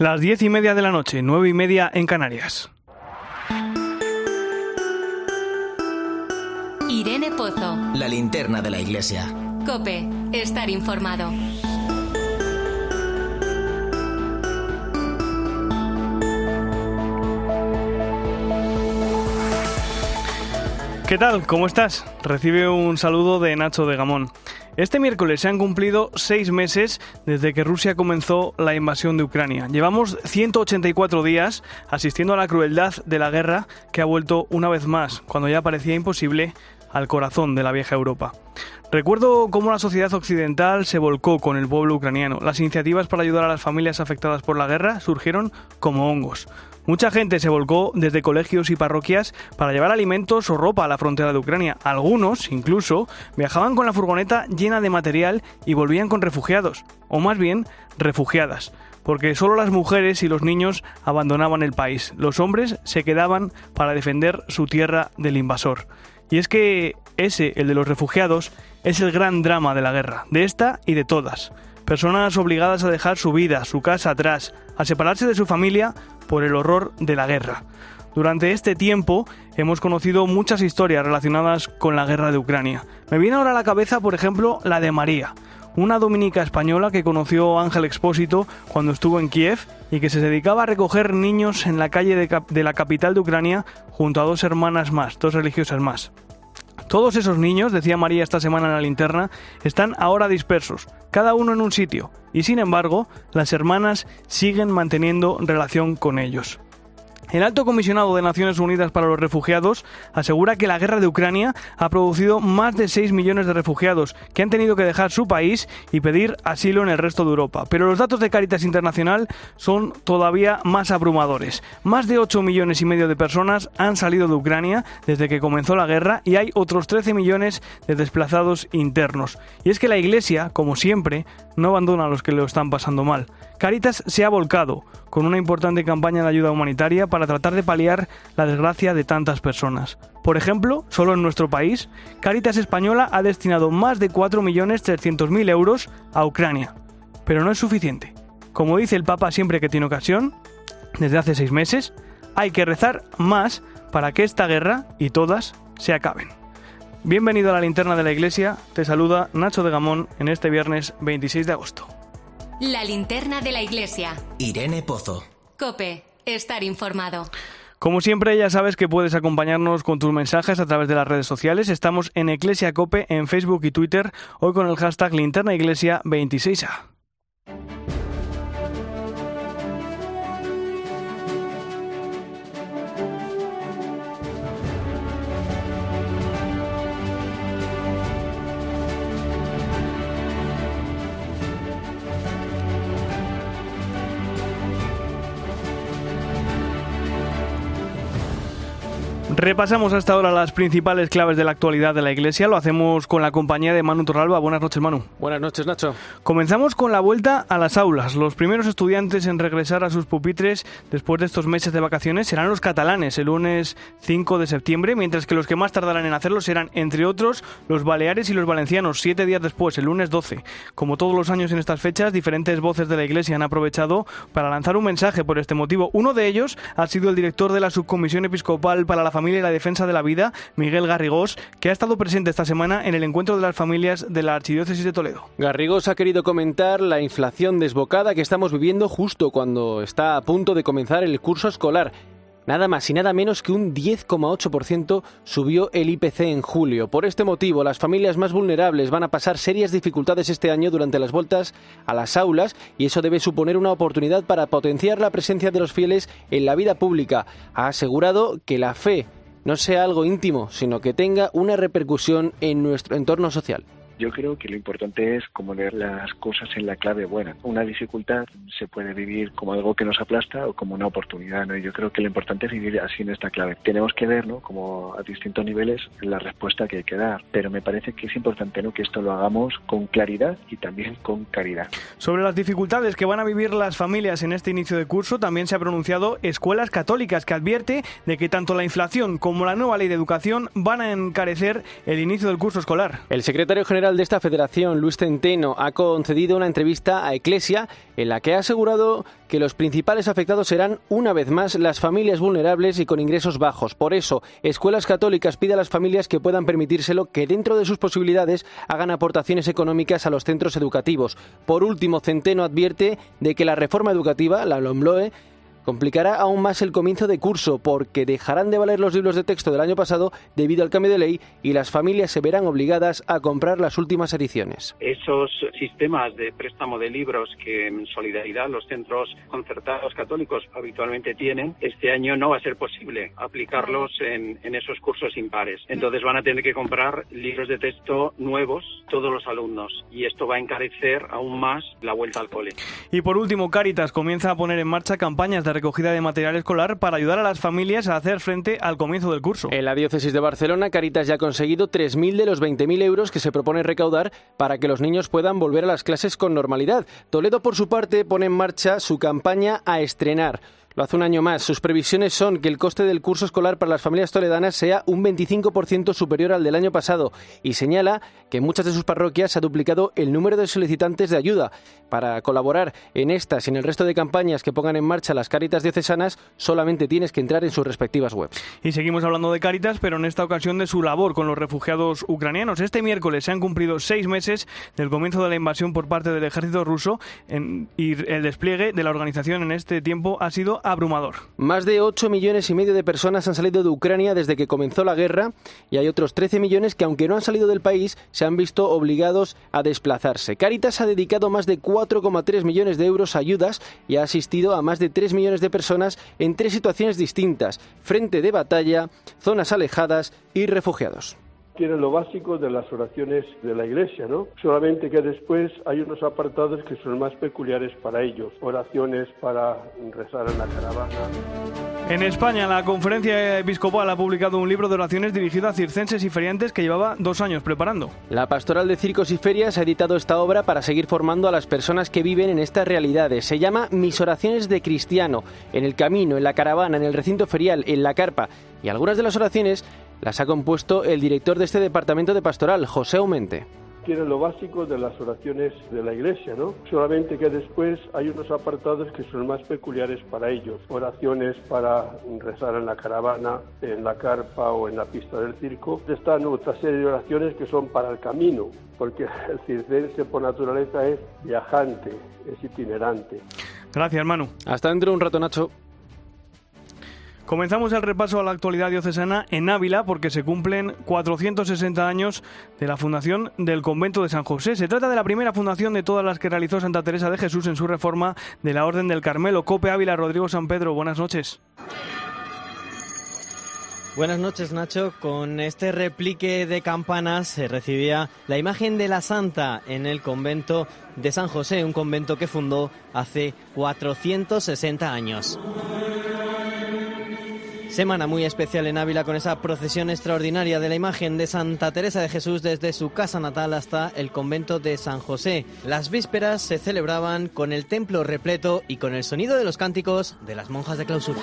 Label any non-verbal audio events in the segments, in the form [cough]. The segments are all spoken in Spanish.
Las diez y media de la noche, nueve y media en Canarias. Irene Pozo. La linterna de la iglesia. Cope, estar informado. ¿Qué tal? ¿Cómo estás? Recibe un saludo de Nacho de Gamón. Este miércoles se han cumplido seis meses desde que Rusia comenzó la invasión de Ucrania. Llevamos 184 días asistiendo a la crueldad de la guerra que ha vuelto una vez más, cuando ya parecía imposible, al corazón de la vieja Europa. Recuerdo cómo la sociedad occidental se volcó con el pueblo ucraniano. Las iniciativas para ayudar a las familias afectadas por la guerra surgieron como hongos. Mucha gente se volcó desde colegios y parroquias para llevar alimentos o ropa a la frontera de Ucrania. Algunos, incluso, viajaban con la furgoneta llena de material y volvían con refugiados, o más bien, refugiadas porque solo las mujeres y los niños abandonaban el país. Los hombres se quedaban para defender su tierra del invasor. Y es que ese, el de los refugiados, es el gran drama de la guerra, de esta y de todas. Personas obligadas a dejar su vida, su casa atrás, a separarse de su familia por el horror de la guerra. Durante este tiempo hemos conocido muchas historias relacionadas con la guerra de Ucrania. Me viene ahora a la cabeza, por ejemplo, la de María, una dominica española que conoció Ángel Expósito cuando estuvo en Kiev y que se dedicaba a recoger niños en la calle de, de la capital de Ucrania junto a dos hermanas más, dos religiosas más. Todos esos niños, decía María esta semana en la linterna, están ahora dispersos, cada uno en un sitio, y sin embargo, las hermanas siguen manteniendo relación con ellos. El alto comisionado de Naciones Unidas para los Refugiados asegura que la guerra de Ucrania ha producido más de 6 millones de refugiados que han tenido que dejar su país y pedir asilo en el resto de Europa. Pero los datos de Caritas Internacional son todavía más abrumadores. Más de 8 millones y medio de personas han salido de Ucrania desde que comenzó la guerra y hay otros 13 millones de desplazados internos. Y es que la Iglesia, como siempre, no abandona a los que lo están pasando mal. Caritas se ha volcado con una importante campaña de ayuda humanitaria para tratar de paliar la desgracia de tantas personas. Por ejemplo, solo en nuestro país, Caritas Española ha destinado más de 4.300.000 euros a Ucrania. Pero no es suficiente. Como dice el Papa siempre que tiene ocasión, desde hace seis meses, hay que rezar más para que esta guerra y todas se acaben. Bienvenido a la linterna de la iglesia, te saluda Nacho de Gamón en este viernes 26 de agosto. La linterna de la iglesia. Irene Pozo. Cope, estar informado. Como siempre, ya sabes que puedes acompañarnos con tus mensajes a través de las redes sociales. Estamos en Iglesia Cope en Facebook y Twitter, hoy con el hashtag Linterna Iglesia 26A. Repasamos hasta ahora las principales claves de la actualidad de la Iglesia. Lo hacemos con la compañía de Manu Torralba. Buenas noches, Manu. Buenas noches, Nacho. Comenzamos con la vuelta a las aulas. Los primeros estudiantes en regresar a sus pupitres después de estos meses de vacaciones serán los catalanes el lunes 5 de septiembre, mientras que los que más tardarán en hacerlo serán, entre otros, los baleares y los valencianos, siete días después, el lunes 12. Como todos los años en estas fechas, diferentes voces de la Iglesia han aprovechado para lanzar un mensaje por este motivo. Uno de ellos ha sido el director de la Subcomisión Episcopal para la Familia y la Defensa de la Vida, Miguel Garrigós, que ha estado presente esta semana en el encuentro de las familias de la Archidiócesis de Toledo. Garrigós ha querido comentar la inflación desbocada que estamos viviendo justo cuando está a punto de comenzar el curso escolar. Nada más y nada menos que un 10,8% subió el IPC en julio. Por este motivo, las familias más vulnerables van a pasar serias dificultades este año durante las vueltas a las aulas y eso debe suponer una oportunidad para potenciar la presencia de los fieles en la vida pública. Ha asegurado que la fe no sea algo íntimo, sino que tenga una repercusión en nuestro entorno social. Yo creo que lo importante es como leer las cosas en la clave buena. Una dificultad se puede vivir como algo que nos aplasta o como una oportunidad, ¿no? Y yo creo que lo importante es vivir así en esta clave. Tenemos que ver, ¿no? Como a distintos niveles la respuesta que hay que dar. Pero me parece que es importante, ¿no? Que esto lo hagamos con claridad y también con caridad. Sobre las dificultades que van a vivir las familias en este inicio de curso, también se ha pronunciado Escuelas Católicas, que advierte de que tanto la inflación como la nueva ley de educación van a encarecer el inicio del curso escolar. El secretario general general de esta federación, Luis Centeno, ha concedido una entrevista a Eclesia en la que ha asegurado que los principales afectados serán, una vez más, las familias vulnerables y con ingresos bajos. Por eso, Escuelas Católicas pide a las familias que puedan permitírselo que dentro de sus posibilidades hagan aportaciones económicas a los centros educativos. Por último, Centeno advierte de que la reforma educativa, la LOMLOE, complicará aún más el comienzo de curso porque dejarán de valer los libros de texto del año pasado debido al cambio de ley y las familias se verán obligadas a comprar las últimas ediciones. Esos sistemas de préstamo de libros que en solidaridad los centros concertados católicos habitualmente tienen, este año no va a ser posible aplicarlos en, en esos cursos impares. Entonces van a tener que comprar libros de texto nuevos todos los alumnos y esto va a encarecer aún más la vuelta al cole. Y por último, Caritas comienza a poner en marcha campañas de recogida de material escolar para ayudar a las familias a hacer frente al comienzo del curso. En la diócesis de Barcelona, Caritas ya ha conseguido 3.000 de los 20.000 euros que se propone recaudar para que los niños puedan volver a las clases con normalidad. Toledo, por su parte, pone en marcha su campaña a estrenar lo hace un año más. Sus previsiones son que el coste del curso escolar para las familias toledanas sea un 25% superior al del año pasado y señala que en muchas de sus parroquias se ha duplicado el número de solicitantes de ayuda. Para colaborar en estas y en el resto de campañas que pongan en marcha las Cáritas diocesanas, solamente tienes que entrar en sus respectivas webs. Y seguimos hablando de Cáritas, pero en esta ocasión de su labor con los refugiados ucranianos. Este miércoles se han cumplido seis meses del comienzo de la invasión por parte del ejército ruso y el despliegue de la organización en este tiempo ha sido abrumador. Más de 8 millones y medio de personas han salido de Ucrania desde que comenzó la guerra y hay otros 13 millones que, aunque no han salido del país, se han visto obligados a desplazarse. Caritas ha dedicado más de 4,3 millones de euros a ayudas y ha asistido a más de 3 millones de personas en tres situaciones distintas, frente de batalla, zonas alejadas y refugiados tiene lo básico de las oraciones de la iglesia, ¿no? Solamente que después hay unos apartados que son más peculiares para ellos, oraciones para rezar en la caravana. En España, la conferencia episcopal ha publicado un libro de oraciones dirigido a circenses y feriantes que llevaba dos años preparando. La Pastoral de Circos y Ferias ha editado esta obra para seguir formando a las personas que viven en estas realidades. Se llama Mis oraciones de cristiano, en el camino, en la caravana, en el recinto ferial, en la carpa. Y algunas de las oraciones las ha compuesto el director de este departamento de pastoral, José Aumente tiene lo básico de las oraciones de la iglesia, ¿no? Solamente que después hay unos apartados que son más peculiares para ellos. Oraciones para rezar en la caravana, en la carpa o en la pista del circo. Están otra serie de oraciones que son para el camino, porque el circense por naturaleza es viajante, es itinerante. Gracias, hermano. Hasta dentro de un rato, Nacho. Comenzamos el repaso a la actualidad diocesana en Ávila porque se cumplen 460 años de la fundación del convento de San José. Se trata de la primera fundación de todas las que realizó Santa Teresa de Jesús en su reforma de la Orden del Carmelo. Cope Ávila, Rodrigo San Pedro, buenas noches. Buenas noches Nacho, con este replique de campanas se recibía la imagen de la Santa en el convento de San José, un convento que fundó hace 460 años. Semana muy especial en Ávila con esa procesión extraordinaria de la imagen de Santa Teresa de Jesús desde su casa natal hasta el convento de San José. Las vísperas se celebraban con el templo repleto y con el sonido de los cánticos de las monjas de clausura.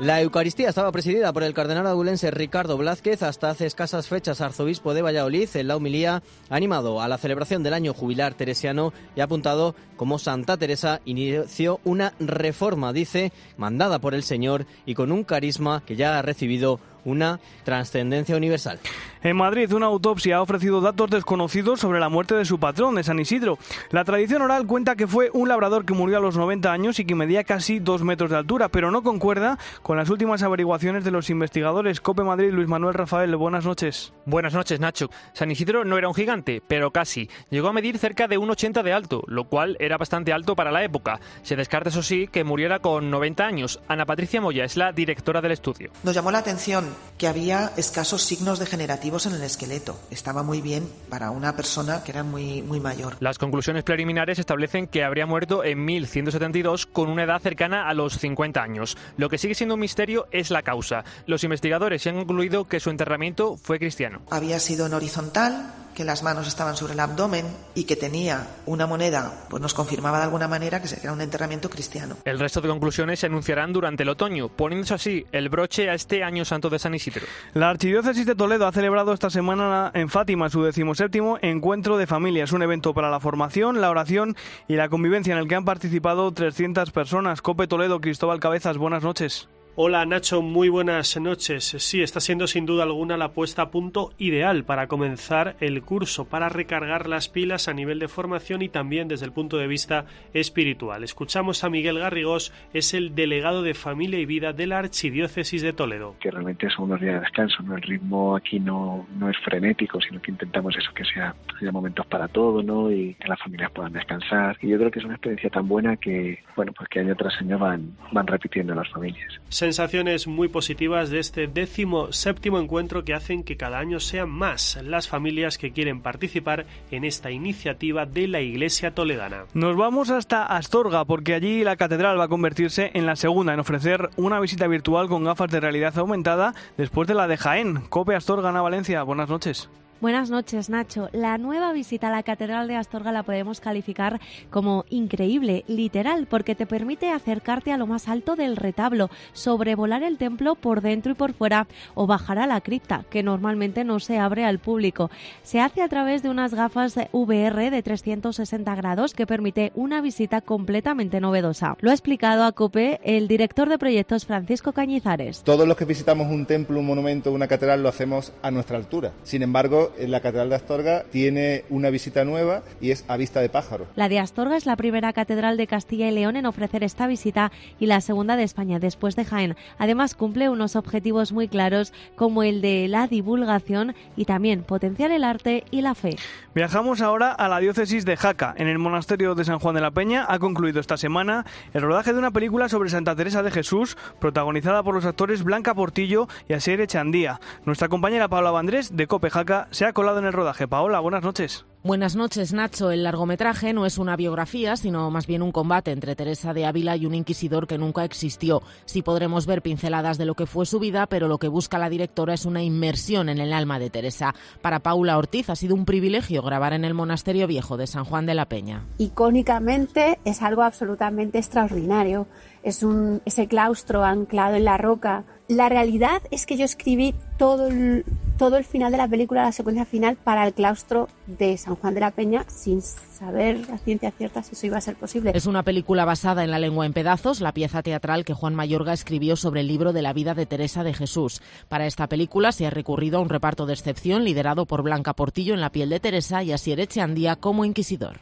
La Eucaristía estaba presidida por el cardenal adulense Ricardo Blázquez, hasta hace escasas fechas arzobispo de Valladolid. En la humilía animado a la celebración del año jubilar teresiano y apuntado como Santa Teresa inició una reforma, dice, mandada por el Señor y con un carisma que ya ha recibido una trascendencia universal. En Madrid, una autopsia ha ofrecido datos desconocidos sobre la muerte de su patrón, de San Isidro. La tradición oral cuenta que fue un labrador que murió a los 90 años y que medía casi dos metros de altura, pero no concuerda con las últimas averiguaciones de los investigadores. Cope Madrid, Luis Manuel Rafael, buenas noches. Buenas noches, Nacho. San Isidro no era un gigante, pero casi. Llegó a medir cerca de 1,80 de alto, lo cual era bastante alto para la época. Se descarta, eso sí, que muriera con 90 años. Ana Patricia Moya es la directora del estudio. Nos llamó la atención que había escasos signos degenerativos en el esqueleto. Estaba muy bien para una persona que era muy, muy mayor. Las conclusiones preliminares establecen que habría muerto en 1172 con una edad cercana a los 50 años. Lo que sigue siendo un misterio es la causa. Los investigadores han concluido que su enterramiento fue cristiano. Había sido en horizontal, que las manos estaban sobre el abdomen y que tenía una moneda, pues nos confirmaba de alguna manera que era un enterramiento cristiano. El resto de conclusiones se anunciarán durante el otoño, poniéndose así el broche a este año santo de San Isidro. La Archidiócesis de Toledo ha celebrado esta semana en Fátima su decimoséptimo Encuentro de Familias, un evento para la formación, la oración y la convivencia en el que han participado 300 personas. Cope Toledo, Cristóbal Cabezas, buenas noches. Hola Nacho, muy buenas noches. Sí, está siendo sin duda alguna la puesta a punto ideal para comenzar el curso, para recargar las pilas a nivel de formación y también desde el punto de vista espiritual. Escuchamos a Miguel Garrigós, es el delegado de Familia y Vida de la Archidiócesis de Toledo. Que realmente son unos días de descanso, ¿no? El ritmo aquí no, no es frenético, sino que intentamos eso, que sea, haya momentos para todo, ¿no? Y que las familias puedan descansar. Y yo creo que es una experiencia tan buena que, bueno, pues que año tras año van, van repitiendo las familias sensaciones muy positivas de este décimo séptimo encuentro que hacen que cada año sean más las familias que quieren participar en esta iniciativa de la Iglesia Toledana. Nos vamos hasta Astorga porque allí la catedral va a convertirse en la segunda en ofrecer una visita virtual con gafas de realidad aumentada después de la de Jaén. Cope Astorga, Ana Valencia, buenas noches. Buenas noches, Nacho. La nueva visita a la Catedral de Astorga la podemos calificar como increíble, literal, porque te permite acercarte a lo más alto del retablo, sobrevolar el templo por dentro y por fuera o bajar a la cripta, que normalmente no se abre al público. Se hace a través de unas gafas VR de 360 grados que permite una visita completamente novedosa. Lo ha explicado a COPE el director de proyectos Francisco Cañizares. Todos los que visitamos un templo, un monumento, una catedral lo hacemos a nuestra altura. Sin embargo, la Catedral de Astorga tiene una visita nueva y es a vista de pájaro. La de Astorga es la primera catedral de Castilla y León en ofrecer esta visita y la segunda de España después de Jaén. Además cumple unos objetivos muy claros como el de la divulgación y también potenciar el arte y la fe. Viajamos ahora a la diócesis de Jaca. En el monasterio de San Juan de la Peña ha concluido esta semana el rodaje de una película sobre Santa Teresa de Jesús, protagonizada por los actores Blanca Portillo y Asier Echandía. Nuestra compañera Paula Vandrés de Cope Jaca se ha colado en el rodaje. Paola, buenas noches. Buenas noches, Nacho. El largometraje no es una biografía, sino más bien un combate entre Teresa de Ávila y un inquisidor que nunca existió. Sí podremos ver pinceladas de lo que fue su vida, pero lo que busca la directora es una inmersión en el alma de Teresa. Para Paula Ortiz ha sido un privilegio grabar en el Monasterio Viejo de San Juan de la Peña. Icónicamente es algo absolutamente extraordinario. Es un, ese claustro anclado en la roca la realidad es que yo escribí todo el, todo el final de la película, la secuencia final, para el claustro de San Juan de la Peña, sin saber a ciencia cierta si eso iba a ser posible. Es una película basada en La lengua en pedazos, la pieza teatral que Juan Mayorga escribió sobre el libro de la vida de Teresa de Jesús. Para esta película se ha recurrido a un reparto de excepción liderado por Blanca Portillo en la piel de Teresa y a Siereche Andía como inquisidor.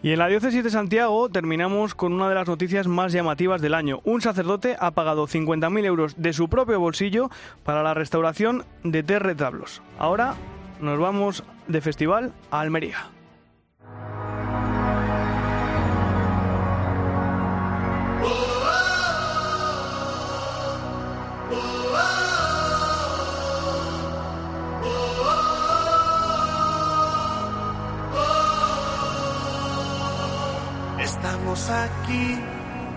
Y en la diócesis de Santiago terminamos con una de las noticias más llamativas del año. Un sacerdote ha pagado 50.000 euros de su propio bolsillo para la restauración de tres retablos. Ahora nos vamos de festival a Almería. Estamos aquí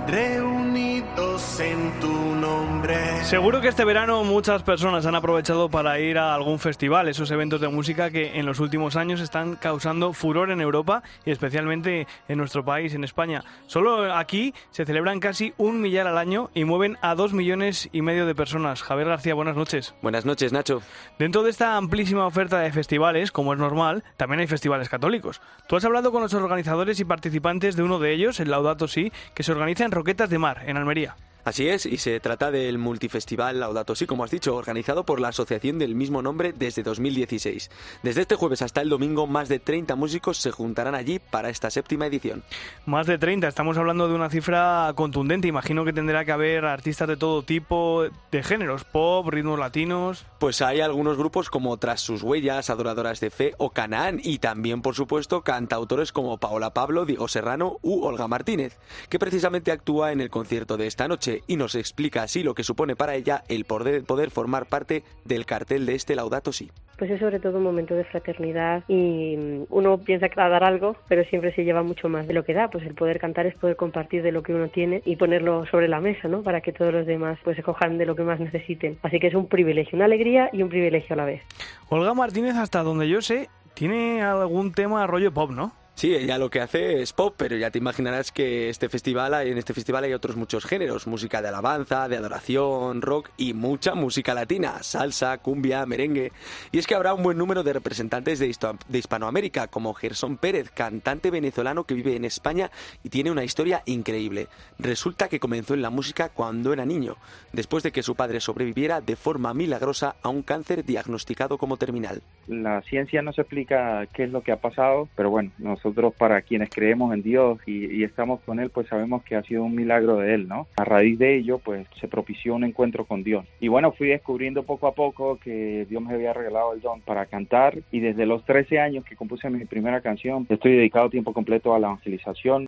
reunidos en tu nombre. Seguro que este verano muchas personas han aprovechado para ir a algún festival, esos eventos de música que en los últimos años están causando furor en Europa y especialmente en nuestro país, en España. Solo aquí se celebran casi un millar al año y mueven a dos millones y medio de personas. Javier García, buenas noches. Buenas noches, Nacho. Dentro de esta amplísima oferta de festivales, como es normal, también hay festivales católicos. Tú has hablado con los organizadores y participantes de uno de ellos, el Laudato Si, que se organiza en Roquetas de Mar, en Almería. Así es, y se trata del multifestival Laudato Si, como has dicho, organizado por la asociación del mismo nombre desde 2016. Desde este jueves hasta el domingo, más de 30 músicos se juntarán allí para esta séptima edición. Más de 30, estamos hablando de una cifra contundente. Imagino que tendrá que haber artistas de todo tipo, de géneros, pop, ritmos latinos. Pues hay algunos grupos como Tras sus huellas, Adoradoras de Fe o Canaán, y también, por supuesto, cantautores como Paola Pablo, Diego Serrano u Olga Martínez, que precisamente actúa en el concierto de esta noche y nos explica así lo que supone para ella el poder, poder formar parte del cartel de este Laudato Si. Pues es sobre todo un momento de fraternidad y mm, uno piensa que va a dar algo, pero siempre se lleva mucho más de lo que da. Pues el poder cantar es poder compartir de lo que uno tiene y ponerlo sobre la mesa, ¿no? Para que todos los demás pues se cojan de lo que más necesiten. Así que es un privilegio, una alegría y un privilegio a la vez. Olga Martínez, hasta donde yo sé, tiene algún tema rollo pop, ¿no? Sí, ella lo que hace es pop, pero ya te imaginarás que este festival, en este festival hay otros muchos géneros, música de alabanza, de adoración, rock y mucha música latina, salsa, cumbia, merengue. Y es que habrá un buen número de representantes de, Hispanoamérica, como Gerson Pérez, cantante venezolano que vive en España y tiene una historia increíble. Resulta que comenzó en la música cuando era niño, después de que su padre sobreviviera de forma milagrosa a un cáncer diagnosticado como terminal. La ciencia no se explica qué es lo que ha pasado, pero bueno, nosotros para quienes creemos en Dios y, estamos con Él, pues sabemos que ha sido un milagro de Él, ¿no? A raíz de ello, pues se propició un encuentro con Dios. Y bueno, fui descubriendo poco a poco que Dios me había regalado el don para cantar y desde los 13 años que compuse mi primera canción, estoy dedicado tiempo completo a la evangelización.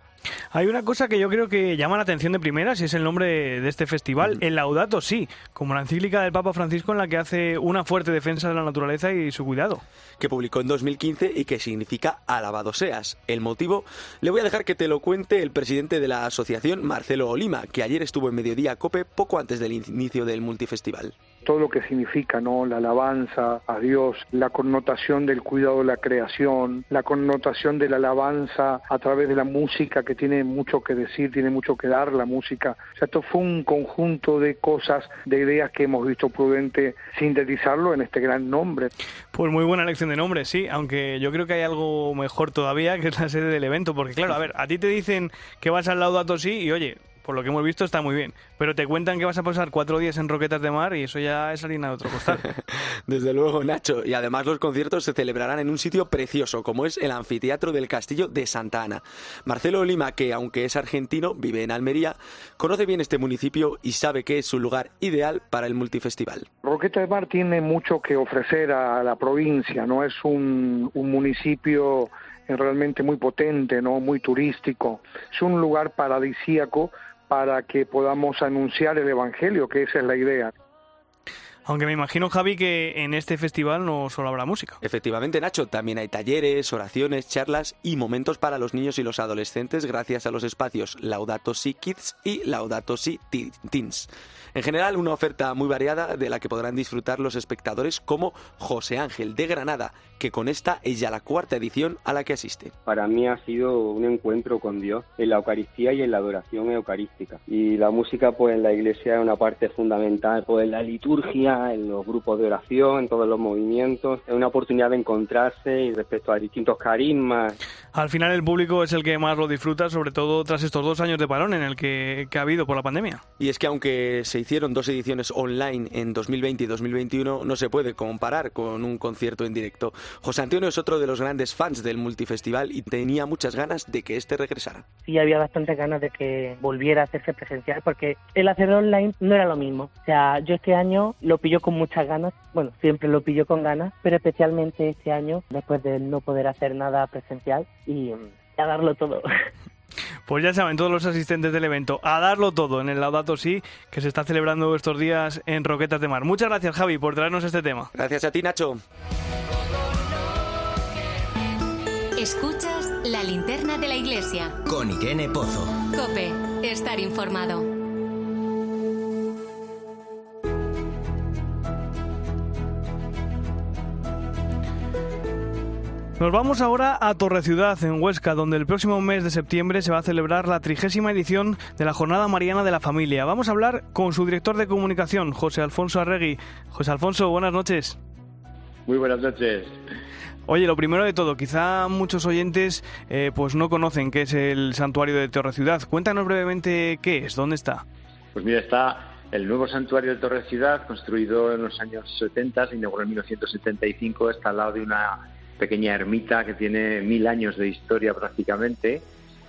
Hay una cosa que yo creo que llama la atención de primera, si es el nombre de este festival, el Laudato sí, como la encíclica del Papa Francisco en la que hace una fuerte defensa de la naturaleza y su cuidado. Que publicó en 2015 y que significa alabado seas. El motivo le voy a dejar que te lo cuente el presidente de la asociación, Marcelo Olima, que ayer estuvo en Mediodía Cope poco antes del inicio del multifestival todo lo que significa, ¿no? La alabanza a Dios, la connotación del cuidado de la creación, la connotación de la alabanza a través de la música que tiene mucho que decir, tiene mucho que dar la música. O sea, esto fue un conjunto de cosas, de ideas que hemos visto prudente sintetizarlo en este gran nombre. Pues muy buena elección de nombre, sí, aunque yo creo que hay algo mejor todavía que es la sede del evento, porque claro, a ver, a ti te dicen que vas al Laudato sí y oye, por lo que hemos visto está muy bien. Pero te cuentan que vas a pasar cuatro días en Roquetas de Mar y eso ya es harina de otro costal. [laughs] Desde luego, Nacho. Y además los conciertos se celebrarán en un sitio precioso, como es el Anfiteatro del Castillo de Santa Ana. Marcelo Lima, que aunque es argentino, vive en Almería, conoce bien este municipio y sabe que es su lugar ideal para el multifestival. Roquetas de Mar tiene mucho que ofrecer a la provincia, ¿no? Es un, un municipio realmente muy potente, ¿no? Muy turístico. Es un lugar paradisíaco para que podamos anunciar el Evangelio, que esa es la idea. Aunque me imagino, Javi, que en este festival no solo habrá música. Efectivamente, Nacho, también hay talleres, oraciones, charlas y momentos para los niños y los adolescentes gracias a los espacios Laudato Si Kids y Laudato Si Teens. En general, una oferta muy variada de la que podrán disfrutar los espectadores como José Ángel de Granada, que con esta es ya la cuarta edición a la que asiste. Para mí ha sido un encuentro con Dios en la Eucaristía y en la adoración eucarística. Y la música, pues en la iglesia es una parte fundamental, pues en la liturgia, en los grupos de oración, en todos los movimientos. Es una oportunidad de encontrarse y respecto a distintos carismas. Al final el público es el que más lo disfruta, sobre todo tras estos dos años de parón en el que, que ha habido por la pandemia. Y es que aunque se hicieron dos ediciones online en 2020 y 2021, no se puede comparar con un concierto en directo. José Antonio es otro de los grandes fans del multifestival y tenía muchas ganas de que este regresara. Sí, había bastantes ganas de que volviera a hacerse presencial porque el hacerlo online no era lo mismo. O sea, yo este año lo pillo con muchas ganas, bueno, siempre lo pillo con ganas, pero especialmente este año, después de no poder hacer nada presencial y mm, a darlo todo. [laughs] Pues ya saben todos los asistentes del evento, a darlo todo en el Laudato Sí, que se está celebrando estos días en Roquetas de Mar. Muchas gracias, Javi, por traernos este tema. Gracias a ti, Nacho. Escuchas la linterna de la iglesia. Con Irene Pozo. Cope, estar informado. Nos vamos ahora a Torreciudad, en Huesca, donde el próximo mes de septiembre se va a celebrar la trigésima edición de la Jornada Mariana de la Familia. Vamos a hablar con su director de comunicación, José Alfonso Arregui. José Alfonso, buenas noches. Muy buenas noches. Oye, lo primero de todo, quizá muchos oyentes eh, pues no conocen qué es el santuario de Torreciudad. Cuéntanos brevemente qué es, dónde está. Pues mira, está el nuevo santuario de Torre Ciudad, construido en los años 70, se inauguró en 1975, está al lado de una pequeña ermita que tiene mil años de historia prácticamente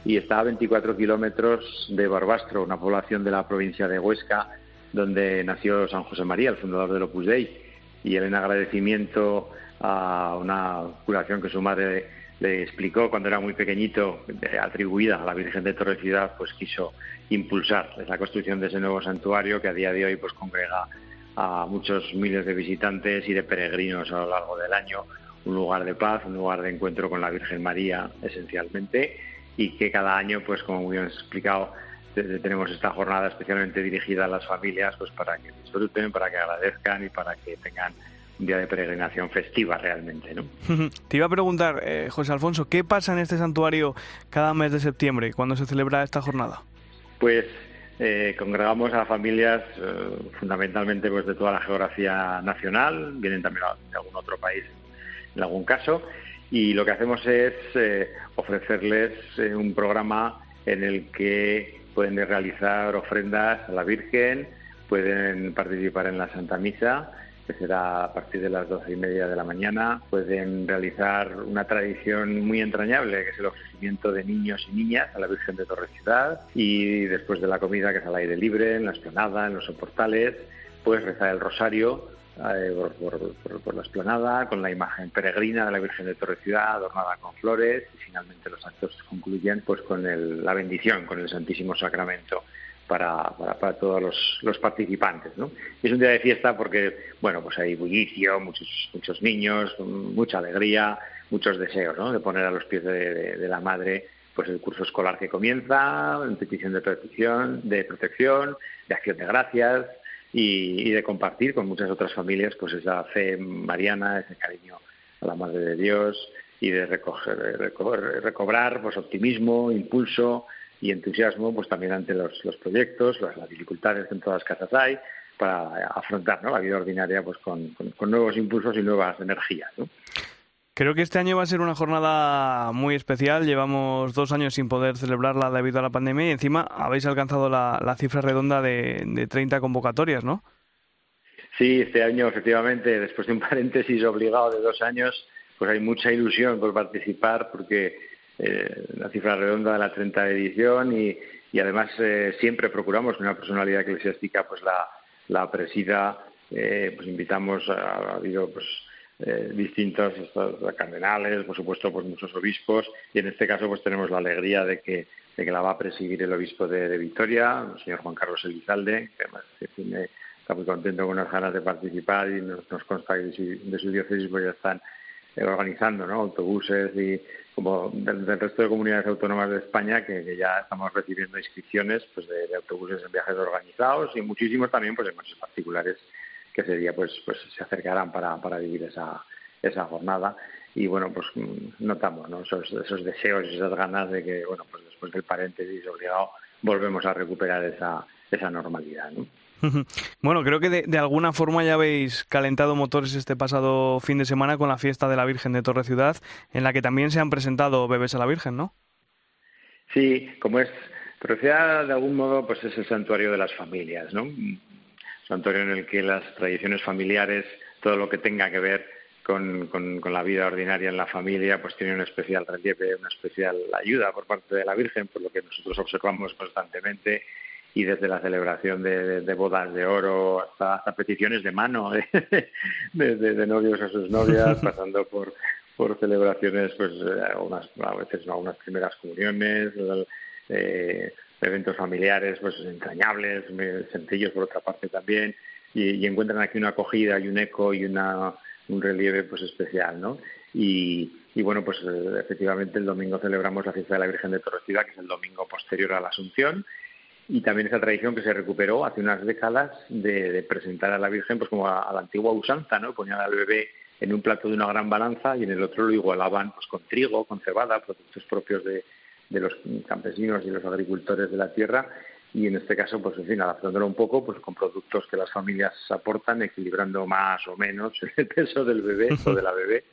y está a 24 kilómetros de Barbastro, una población de la provincia de Huesca, donde nació San José María, el fundador del Opus Dei. Y él en agradecimiento a una curación que su madre le explicó cuando era muy pequeñito, atribuida a la Virgen de Torre Ciudad, pues quiso impulsar la construcción de ese nuevo santuario que a día de hoy pues congrega a muchos miles de visitantes y de peregrinos a lo largo del año. Un lugar de paz, un lugar de encuentro con la Virgen María esencialmente y que cada año, pues como muy bien explicado, tenemos esta jornada especialmente dirigida a las familias, pues para que disfruten, para que agradezcan y para que tengan día de peregrinación festiva realmente, ¿no? [laughs] Te iba a preguntar, eh, José Alfonso, ¿qué pasa en este santuario cada mes de septiembre cuando se celebra esta jornada? Pues eh, congregamos a familias eh, fundamentalmente pues de toda la geografía nacional, vienen también de algún otro país en algún caso, y lo que hacemos es ofrecerles un programa en el que pueden realizar ofrendas a la Virgen, pueden participar en la Santa Misa, que será a partir de las doce y media de la mañana. Pueden realizar una tradición muy entrañable, que es el ofrecimiento de niños y niñas a la Virgen de Torre Ciudad. Y después de la comida, que es al aire libre, en la esplanada, en los soportales, pues rezar el rosario eh, por, la esplanada, con la imagen peregrina de la Virgen de Torre Ciudad, adornada con flores, y finalmente los actos concluyen pues con la bendición, con el Santísimo Sacramento para, para, todos los, los, participantes. ¿no? es un día de fiesta porque, bueno, pues hay bullicio, muchos, muchos niños, mucha alegría, muchos deseos ¿no? de poner a los pies de, la madre pues el curso escolar que comienza, en petición de protección, de protección, de acción de gracias y, de compartir con muchas otras familias pues esa fe mariana, ese cariño a la Madre de Dios y de recoger, recobrar pues optimismo, impulso, y entusiasmo pues también ante los, proyectos, las, dificultades que en todas las casas hay, para afrontar la vida ordinaria pues con, nuevos impulsos y nuevas energías. Creo que este año va a ser una jornada muy especial. Llevamos dos años sin poder celebrarla debido a la pandemia y encima habéis alcanzado la, cifra redonda de, de 30 convocatorias, ¿no? Sí, este año efectivamente, después de un [laughs] paréntesis obligado de dos años, pues hay mucha ilusión por participar porque eh, la cifra redonda de la 30 edición y, y además eh, siempre procuramos que una personalidad eclesiástica pues la, la presida, eh, pues invitamos, ha habido pues eh, distintos cardenales, por supuesto pues muchos obispos y en este caso pues tenemos la alegría de que, de que la va a presidir el obispo de, de Vitoria, el señor Juan Carlos Elizalde, que además está muy contento con las ganas de participar y nos, nos consta que de su, diócesis pues ya están organizando ¿no? autobuses y como del, resto de comunidades autónomas de España que, ya estamos recibiendo inscripciones pues de, autobuses en viajes organizados y muchísimos también pues en coches particulares que ese pues pues se acercarán para, para vivir esa, esa jornada y bueno pues notamos ¿no? esos, esos deseos y esas ganas de que bueno pues después del paréntesis obligado volvemos a recuperar esa, esa normalidad ¿no? Bueno, creo que de, alguna forma ya habéis calentado motores este pasado fin de semana con la fiesta de la Virgen de Torre Ciudad, en la que también se han presentado bebés a la Virgen, ¿no? Sí, como es Torre Ciudad, de algún modo, pues es el santuario de las familias, ¿no? Santuario en el que las tradiciones familiares, todo lo que tenga que ver con, con, la vida ordinaria en la familia, pues tiene un especial relieve, una especial ayuda por parte de la Virgen, por lo que nosotros observamos constantemente y desde la celebración de, bodas de oro hasta, peticiones de mano de, de, novios a sus novias, [laughs] pasando por, por celebraciones, pues algunas, a veces ¿no? unas primeras comuniones, eh, eventos familiares pues entrañables, sencillos por otra parte también, y, encuentran aquí una acogida y un eco y una, un relieve pues especial, ¿no? Y, y bueno, pues eh, efectivamente el domingo celebramos la fiesta de la Virgen de Torrecida, que es el domingo posterior a la Asunción, y también esa tradición que se recuperó hace unas décadas de, presentar a la Virgen pues como a, la antigua usanza, ¿no? Ponían al bebé en un plato de una gran balanza y en el otro lo igualaban pues con trigo, con cebada, productos propios de, los campesinos y los agricultores de la tierra y en este caso pues en fin adaptándolo un poco pues con productos que las familias aportan equilibrando más o menos [laughs] el peso del bebé o de la bebé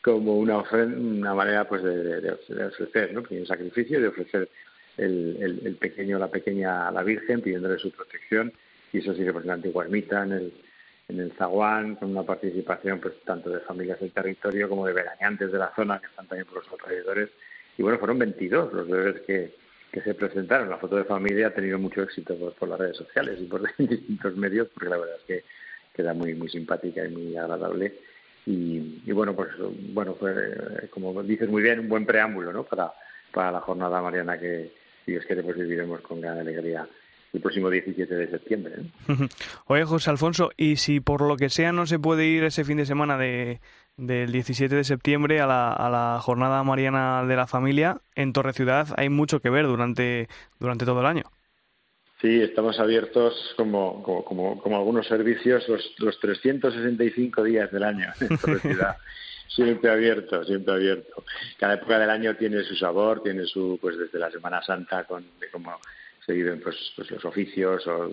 como una una manera pues de, de, ofrecer ¿no? un sacrificio de ofrecer el, el, pequeño la pequeña la Virgen pidiéndole su protección y eso sí pues en la antigua ermita, en el, en el zaguán, con una participación pues tanto de familias del territorio como de veraneantes de la zona que están también por los alrededores y bueno, fueron 22 los bebés que, que se presentaron. La foto de familia ha tenido mucho éxito por, las redes sociales y por [laughs] distintos medios porque la verdad es que queda muy muy simpática y muy agradable y, y bueno, pues bueno, fue como dices muy bien un buen preámbulo, ¿no? Para para la jornada mariana que, si Dios quiere, pues viviremos con gran alegría el próximo 17 de septiembre. ¿eh? [laughs] Oye, José Alfonso, y si por lo que sea no se puede ir ese fin de semana de, del 17 de septiembre a la, a la jornada mariana de la familia, en Torre Ciudad hay mucho que ver durante, durante todo el año. Sí, estamos abiertos como, como, como, como algunos servicios los, los 365 días del año en Torre [laughs] Ciudad. Siempre abierto, siempre abierto. Cada época del año tiene su sabor, tiene su, pues desde la Semana Santa, con de cómo se viven pues, pues los oficios o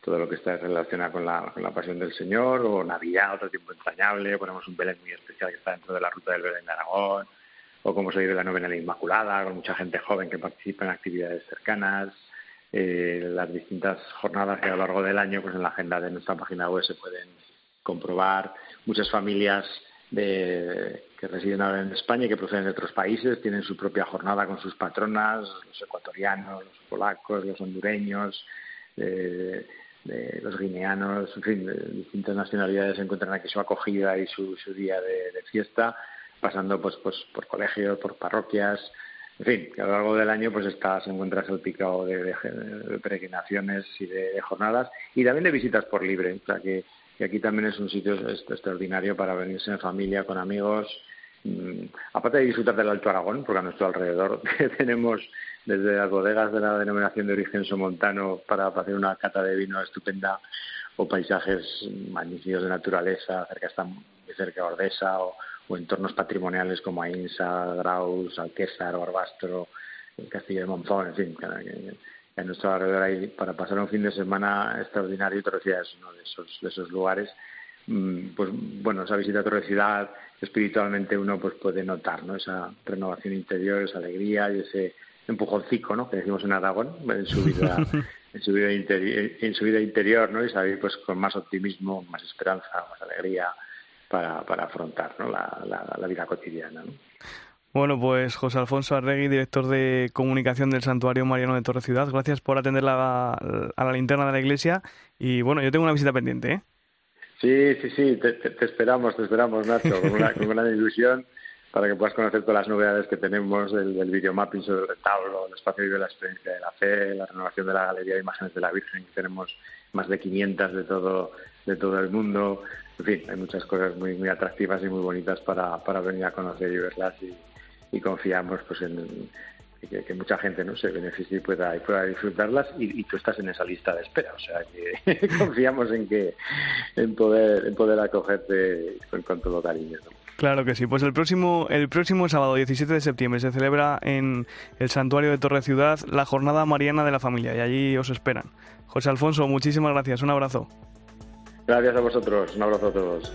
todo lo que está relacionado con la, con la pasión del Señor, o Navidad, otro tiempo entrañable, ponemos un Belén muy especial que está dentro de la ruta del Belén de Aragón, o cómo se vive la novena de la Inmaculada, con mucha gente joven que participa en actividades cercanas, eh, las distintas jornadas que a lo largo del año, pues en la agenda de nuestra página web se pueden comprobar. Muchas familias de, que residen ahora en España y que proceden de otros países tienen su propia jornada con sus patronas, los ecuatorianos, los polacos, los hondureños, eh, de los guineanos, en fin, de distintas nacionalidades encuentran aquí su acogida y su, su día de, fiesta, pasando pues, pues por colegios, por parroquias, en fin, que a lo largo del año pues está, se encuentra salpicado de, peregrinaciones y de, jornadas y también de visitas por libre, o sea que, que aquí también es un sitio extraordinario para venirse en familia, con amigos, mmm, aparte de disfrutar del Alto Aragón, porque a nuestro alrededor [laughs] tenemos desde las bodegas de la denominación de origen somontano para hacer una cata de vino estupenda o paisajes magníficos de naturaleza, cerca está cerca de Ordesa o, entornos patrimoniales como Ainsa, Graus, Alquésar, Barbastro, Castillo de Monzón, en fin, a nuestro alrededor hay para pasar un fin de semana extraordinario y Torre Ciudad es uno de esos, de esos lugares. Pues bueno, esa visita a Torre Ciudad espiritualmente uno pues puede notar ¿no? esa renovación interior, esa alegría y ese empujoncico, ¿no? Que decimos en Aragón, en su vida, [laughs] en su vida interior, en su vida interior, ¿no? Y salir pues con más optimismo, más esperanza, más alegría para, para afrontar, ¿no? La, la, la vida cotidiana, ¿no? Bueno, pues José Alfonso Arregui, director de comunicación del Santuario Mariano de Torre Ciudad, gracias por atender la, a la linterna de la iglesia. Y bueno, yo tengo una visita pendiente, ¿eh? Sí, sí, sí, te, esperamos, te esperamos, Nacho, con una, con gran ilusión para que puedas conocer todas las novedades que tenemos del, videomapping sobre el retablo, el espacio de la experiencia de la fe, la renovación de la galería de imágenes de la Virgen, que tenemos más de 500 de todo, de todo el mundo. En fin, hay muchas cosas muy, muy atractivas y muy bonitas para, para venir a conocer y verlas y, y confiamos pues en, que, que, mucha gente no se beneficie y pueda, y pueda disfrutarlas y, y, tú estás en esa lista de espera o sea que [laughs] confiamos en que en poder en poder acogerte con, con todo cariño ¿no? Claro que sí. Pues el próximo, el próximo sábado 17 de septiembre se celebra en el Santuario de Torre Ciudad la Jornada Mariana de la Familia y allí os esperan. José Alfonso, muchísimas gracias. Un abrazo. Gracias a vosotros. Un abrazo a todos.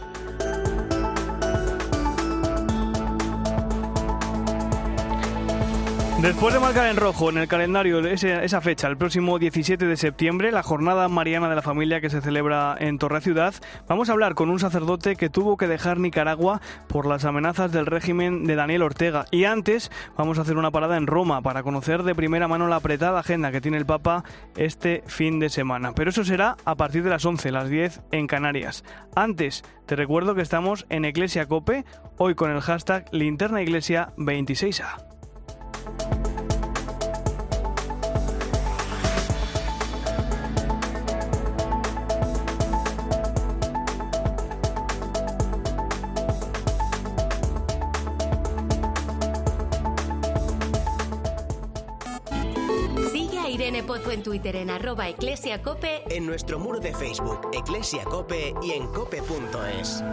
Después de marcar en rojo en el calendario esa fecha, el próximo 17 de septiembre, la jornada mariana de la familia que se celebra en Torre Ciudad, vamos a hablar con un sacerdote que tuvo que dejar Nicaragua por las amenazas del régimen de Daniel Ortega. Y antes vamos a hacer una parada en Roma para conocer de primera mano la apretada agenda que tiene el Papa este fin de semana. Pero eso será a partir de las 11, las 10 en Canarias. Antes, te recuerdo que estamos en Iglesia Cope, hoy con el hashtag Linterna Iglesia 26A. En Twitter en arroba eclesiacope, en nuestro muro de Facebook eclesiacope y en cope.es.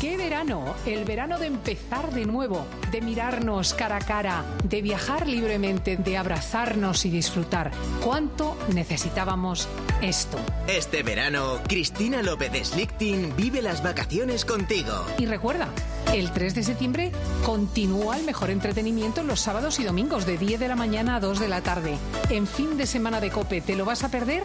¡Qué verano! El verano de empezar de nuevo, de mirarnos cara a cara, de viajar libremente, de abrazarnos y disfrutar. ¿Cuánto necesitábamos esto? Este verano, Cristina López de Slichting vive las vacaciones contigo. Y recuerda, el 3 de septiembre continúa el mejor entretenimiento los sábados y domingos de 10 de la mañana a 2 de la tarde. En fin de semana de Cope, ¿te lo vas a perder?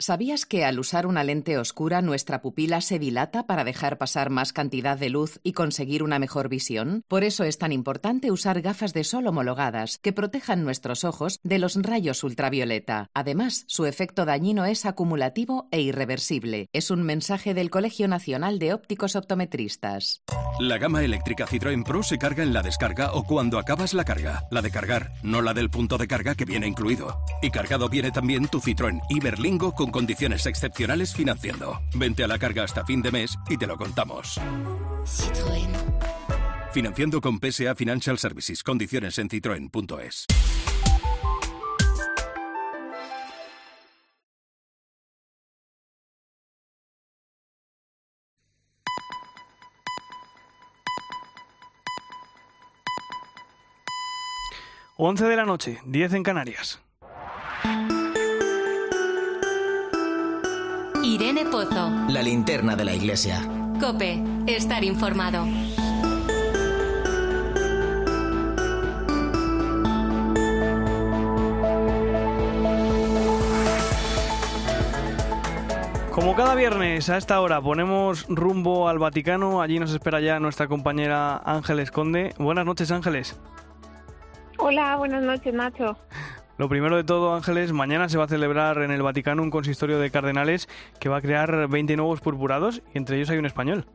¿Sabías que al usar una lente oscura nuestra pupila se dilata para dejar pasar más cantidad de luz y conseguir una mejor visión? Por eso es tan importante usar gafas de sol homologadas que protejan nuestros ojos de los rayos ultravioleta. Además, su efecto dañino es acumulativo e irreversible. Es un mensaje del Colegio Nacional de Ópticos Optometristas. La gama eléctrica Citroën Pro se carga en la descarga o cuando acabas la carga. La de cargar, no la del punto de carga que viene incluido. Y cargado viene también tu Citroën Iberlingo con condiciones excepcionales financiando. Vente a la carga hasta fin de mes y te lo contamos. Citroën. Financiando con PSA Financial Services. Condiciones en citroen.es. Once de la noche, 10 en Canarias. Pozo. La linterna de la iglesia. Cope. Estar informado. Como cada viernes a esta hora ponemos rumbo al Vaticano, allí nos espera ya nuestra compañera Ángeles Conde. Buenas noches Ángeles. Hola, buenas noches Nacho. Lo primero de todo, Ángeles, mañana se va a celebrar en el Vaticano un consistorio de cardenales que va a crear 20 nuevos purpurados y entre ellos hay un español.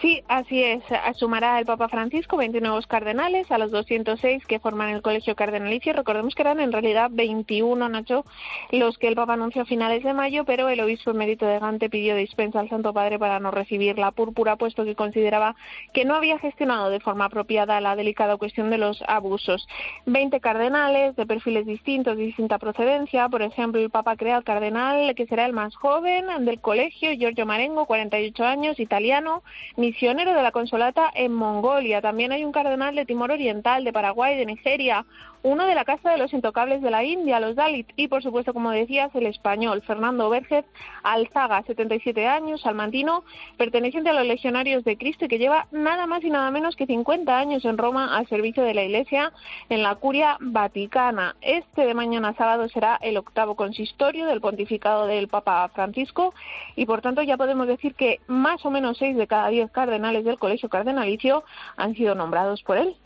Sí, así es. Sumará el Papa Francisco 20 nuevos cardenales a los 206 que forman el Colegio Cardenalicio. Recordemos que eran en realidad 21, Nacho, los que el Papa anunció a finales de mayo, pero el obispo emérito de Gante pidió dispensa al Santo Padre para no recibir la púrpura, puesto que consideraba que no había gestionado de forma apropiada la delicada cuestión de los abusos. 20 cardenales de perfiles distintos, de distinta procedencia. Por ejemplo, el Papa crea al cardenal que será el más joven del colegio, Giorgio Marengo, 48 años, italiano, misionero de la Consolata en Mongolia. También hay un cardenal de Timor Oriental, de Paraguay, de Nigeria, uno de la Casa de los Intocables de la India, los Dalit, y por supuesto, como decías, el español, Fernando Vergez Alzaga, 77 años, salmantino, perteneciente a los Legionarios de Cristo y que lleva nada más y nada menos que 50 años en Roma al servicio de la Iglesia en la Curia Vaticana. Este de mañana sábado será el octavo consistorio del pontificado del Papa Francisco y por tanto ya podemos decir que más o menos seis de cada diez cardenales del Colegio Cardenalicio han sido nombrados por él.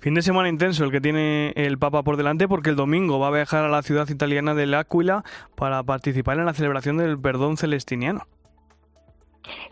Fin de semana intenso el que tiene el Papa por delante porque el domingo va a viajar a la ciudad italiana de L'Aquila para participar en la celebración del perdón celestiniano.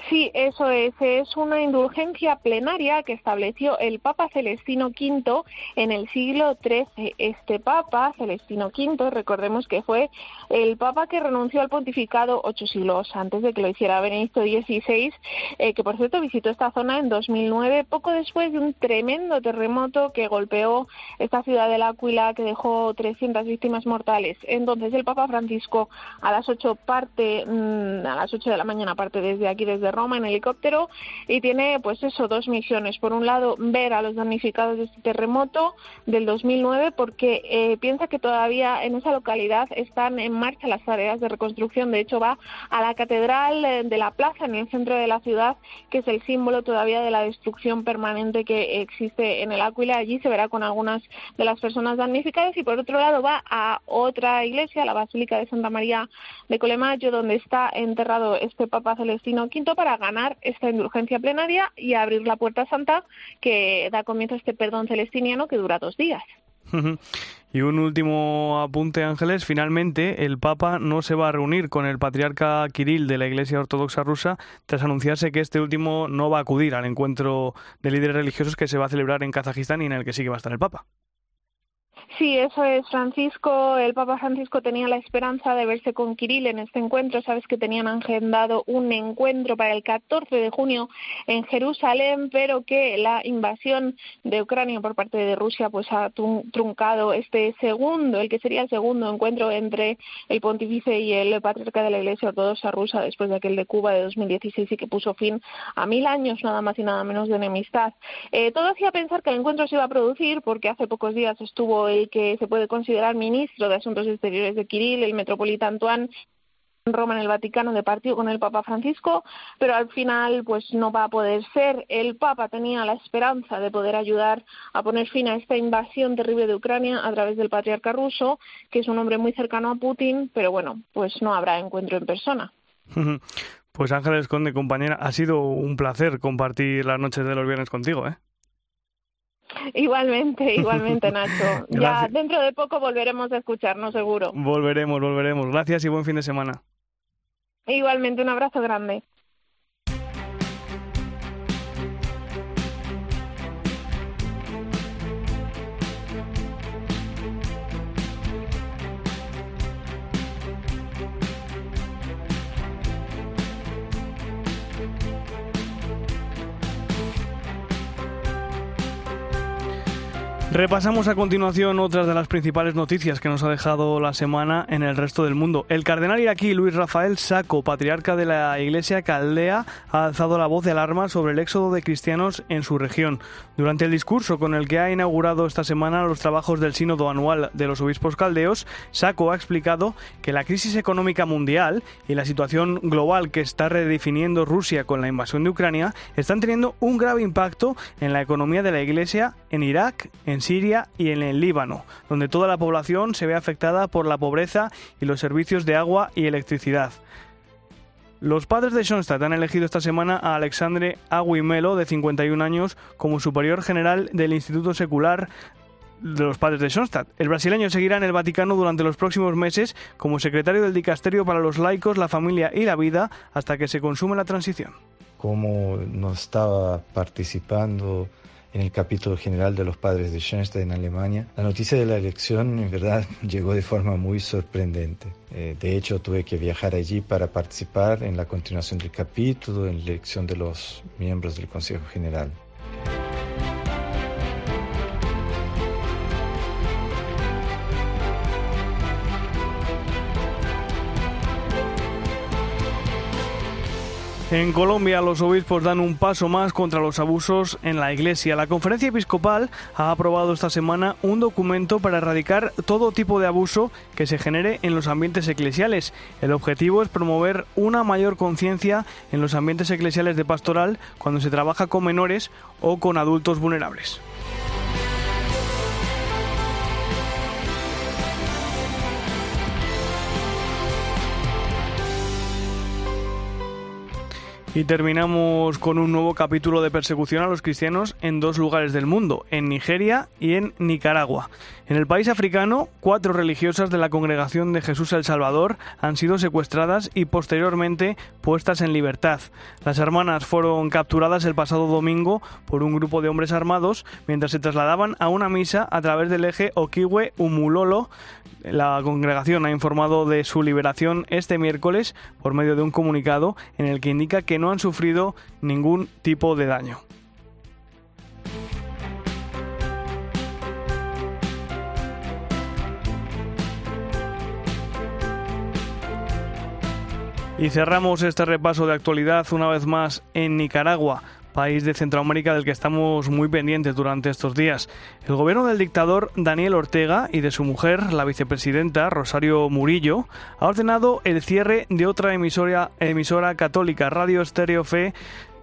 Sí, eso es. Es una indulgencia plenaria que estableció el Papa Celestino V en el siglo XIII. Este Papa, Celestino V, recordemos que fue el Papa que renunció al pontificado ocho siglos antes de que lo hiciera Benedicto XVI, eh, que por cierto visitó esta zona en 2009, poco después de un tremendo terremoto que golpeó esta ciudad de L'Aquila, que dejó 300 víctimas mortales. Entonces el Papa Francisco a las 8 parte, mm, a las 8 de la mañana parte desde aquí, desde Roma en helicóptero y tiene pues eso dos misiones. Por un lado, ver a los damnificados de este terremoto del 2009 porque eh, piensa que todavía en esa localidad están en marcha las tareas de reconstrucción. De hecho, va a la catedral eh, de la plaza en el centro de la ciudad, que es el símbolo todavía de la destrucción permanente que existe en el Áquila. Allí se verá con algunas de las personas damnificadas y por otro lado va a otra iglesia, la Basílica de Santa María de Colemayo, donde está enterrado este Papa Celestino V para ganar esta indulgencia plenaria y abrir la puerta santa que da comienzo a este perdón celestiniano que dura dos días. Y un último apunte, Ángeles. Finalmente, el Papa no se va a reunir con el patriarca Kirill de la Iglesia Ortodoxa rusa tras anunciarse que este último no va a acudir al encuentro de líderes religiosos que se va a celebrar en Kazajistán y en el que sí que va a estar el Papa. Sí, eso es, Francisco. El Papa Francisco tenía la esperanza de verse con Kirill en este encuentro. Sabes que tenían agendado un encuentro para el 14 de junio en Jerusalén, pero que la invasión de Ucrania por parte de Rusia pues ha truncado este segundo, el que sería el segundo encuentro entre el pontífice y el patriarca de la Iglesia Ortodoxa rusa después de aquel de Cuba de 2016 y que puso fin a mil años nada más y nada menos de enemistad. Eh, todo hacía pensar que el encuentro se iba a producir porque hace pocos días estuvo el que se puede considerar ministro de Asuntos Exteriores de Kirill, el metropolita Antoine Roma, en el Vaticano, de partido con el Papa Francisco, pero al final pues no va a poder ser. El Papa tenía la esperanza de poder ayudar a poner fin a esta invasión terrible de Ucrania a través del patriarca ruso, que es un hombre muy cercano a Putin, pero bueno, pues no habrá encuentro en persona. [laughs] Pues Ángeles Conde, compañera, ha sido un placer compartir las noches de los viernes contigo, ¿eh? Igualmente, [laughs] igualmente, Nacho. ya dentro de poco volveremos a escucharnos, seguro. Volveremos, volveremos. Gracias y buen fin de semana. Igualmente, un abrazo grande. Repasamos a continuación otras de las principales noticias que nos ha dejado la semana en el resto del mundo. El cardenal iraquí Luis Rafael Saco, patriarca de la Iglesia Caldea, ha alzado la voz de alarma sobre el éxodo de cristianos en su región. Durante el discurso con el que ha inaugurado esta semana los trabajos del Sínodo Anual de los Obispos Caldeos, Saco ha explicado que la crisis económica mundial y la situación global que está redefiniendo Rusia con la invasión de Ucrania están teniendo un grave impacto en la economía de la Iglesia en Irak, en en Siria y en el Líbano, donde toda la población se ve afectada por la pobreza y los servicios de agua y electricidad. Los padres de Schoenstatt han elegido esta semana a Alexandre Aguimelo, de 51 años, como superior general del Instituto Secular de los padres de Schoenstatt. El brasileño seguirá en el Vaticano durante los próximos meses como secretario del Dicasterio para los laicos, la familia y la vida hasta que se consume la transición. Como no estaba participando en el capítulo general de los padres de Schoenstatt en Alemania. La noticia de la elección en verdad [laughs] llegó de forma muy sorprendente. Eh, de hecho, tuve que viajar allí para participar en la continuación del capítulo, en la elección de los miembros del Consejo General. En Colombia los obispos dan un paso más contra los abusos en la Iglesia. La conferencia episcopal ha aprobado esta semana un documento para erradicar todo tipo de abuso que se genere en los ambientes eclesiales. El objetivo es promover una mayor conciencia en los ambientes eclesiales de pastoral cuando se trabaja con menores o con adultos vulnerables. Y terminamos con un nuevo capítulo de persecución a los cristianos en dos lugares del mundo, en Nigeria y en Nicaragua. En el país africano, cuatro religiosas de la Congregación de Jesús el Salvador han sido secuestradas y posteriormente puestas en libertad. Las hermanas fueron capturadas el pasado domingo por un grupo de hombres armados mientras se trasladaban a una misa a través del eje Okiwe-Umulolo. La congregación ha informado de su liberación este miércoles por medio de un comunicado en el que indica que no han sufrido ningún tipo de daño. Y cerramos este repaso de actualidad una vez más en Nicaragua país de Centroamérica del que estamos muy pendientes durante estos días. El gobierno del dictador Daniel Ortega y de su mujer, la vicepresidenta Rosario Murillo, ha ordenado el cierre de otra emisora, católica, Radio Estéreo Fe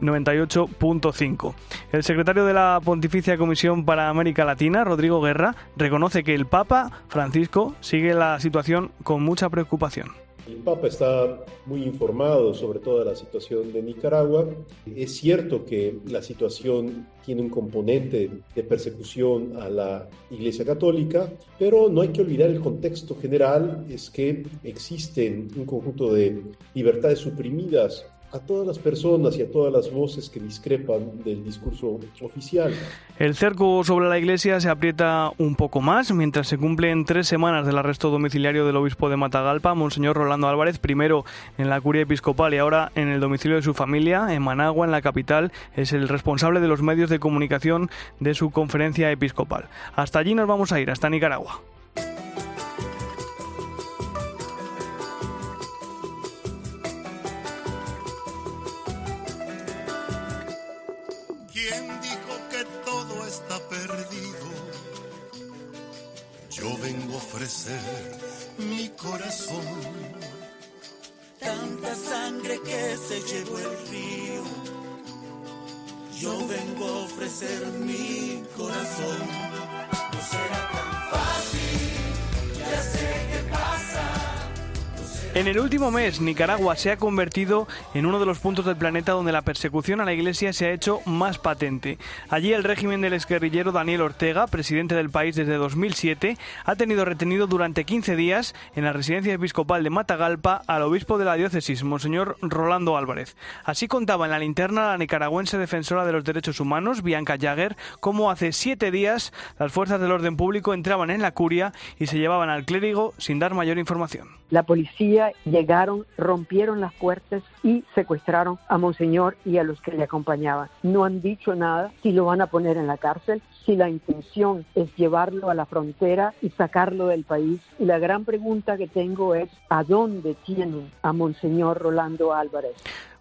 98.5. El secretario de la Pontificia Comisión para América Latina, Rodrigo Guerra, reconoce que el Papa Francisco sigue la situación con mucha preocupación. El Papa está muy informado sobre toda la situación de Nicaragua. Es cierto que la situación tiene un componente de persecución a la Iglesia Católica, pero no hay que olvidar el contexto general, es que existen un conjunto de libertades suprimidas a todas las personas y a todas las voces que discrepan del discurso oficial. El cerco sobre la iglesia se aprieta un poco más mientras se cumplen tres semanas del arresto domiciliario del obispo de Matagalpa, Monseñor Rolando Álvarez, primero en la curia episcopal y ahora en el domicilio de su familia, en Managua, en la capital. Es el responsable de los medios de comunicación de su conferencia episcopal. Hasta allí nos vamos a ir, hasta Nicaragua. Mi corazón. tanta sangre que se llevó el río. Yo vengo a ofrecer mi corazón. No será tan fácil, ya sé qué pasa. En el último mes, Nicaragua se ha convertido en uno de los puntos del planeta donde la persecución a la Iglesia se ha hecho más patente. Allí el régimen del exguerrillero Daniel Ortega, presidente del país desde 2007, ha tenido retenido durante 15 días en la residencia episcopal de Matagalpa al obispo de la diócesis, Monseñor Rolando Álvarez. Así contaba en la linterna la nicaragüense defensora de los derechos humanos, Bianca Jagger, cómo hace siete días las fuerzas del orden público entraban en la curia y se llevaban al clérigo sin dar mayor información. La policía llegaron, rompieron las puertas y secuestraron a Monseñor y a los que le acompañaban. No han dicho nada si lo van a poner en la cárcel, si la intención es llevarlo a la frontera y sacarlo del país. Y la gran pregunta que tengo es, ¿a dónde tienen a Monseñor Rolando Álvarez?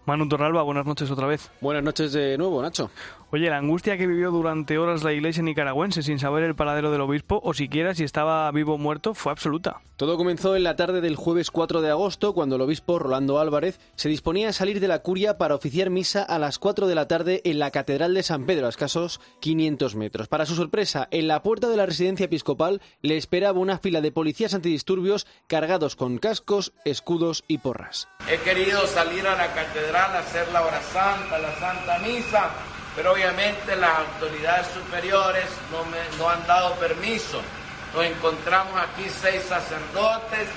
Manu Torralba, buenas noches otra vez. Buenas noches de nuevo, Nacho. Oye, la angustia que vivió durante horas la iglesia nicaragüense sin saber el paradero del obispo o siquiera si estaba vivo o muerto fue absoluta. Todo comenzó en la tarde del jueves 4 de agosto cuando el obispo Rolando Álvarez se disponía a salir de la curia para oficiar misa a las 4 de la tarde en la Catedral de San Pedro, a escasos 500 metros. Para su sorpresa, en la puerta de la residencia episcopal le esperaba una fila de policías antidisturbios cargados con cascos, escudos y porras. He querido salir a la catedral a hacer la hora santa, la santa misa, pero obviamente las autoridades superiores no me no han dado permiso. Nos encontramos aquí seis sacerdotes,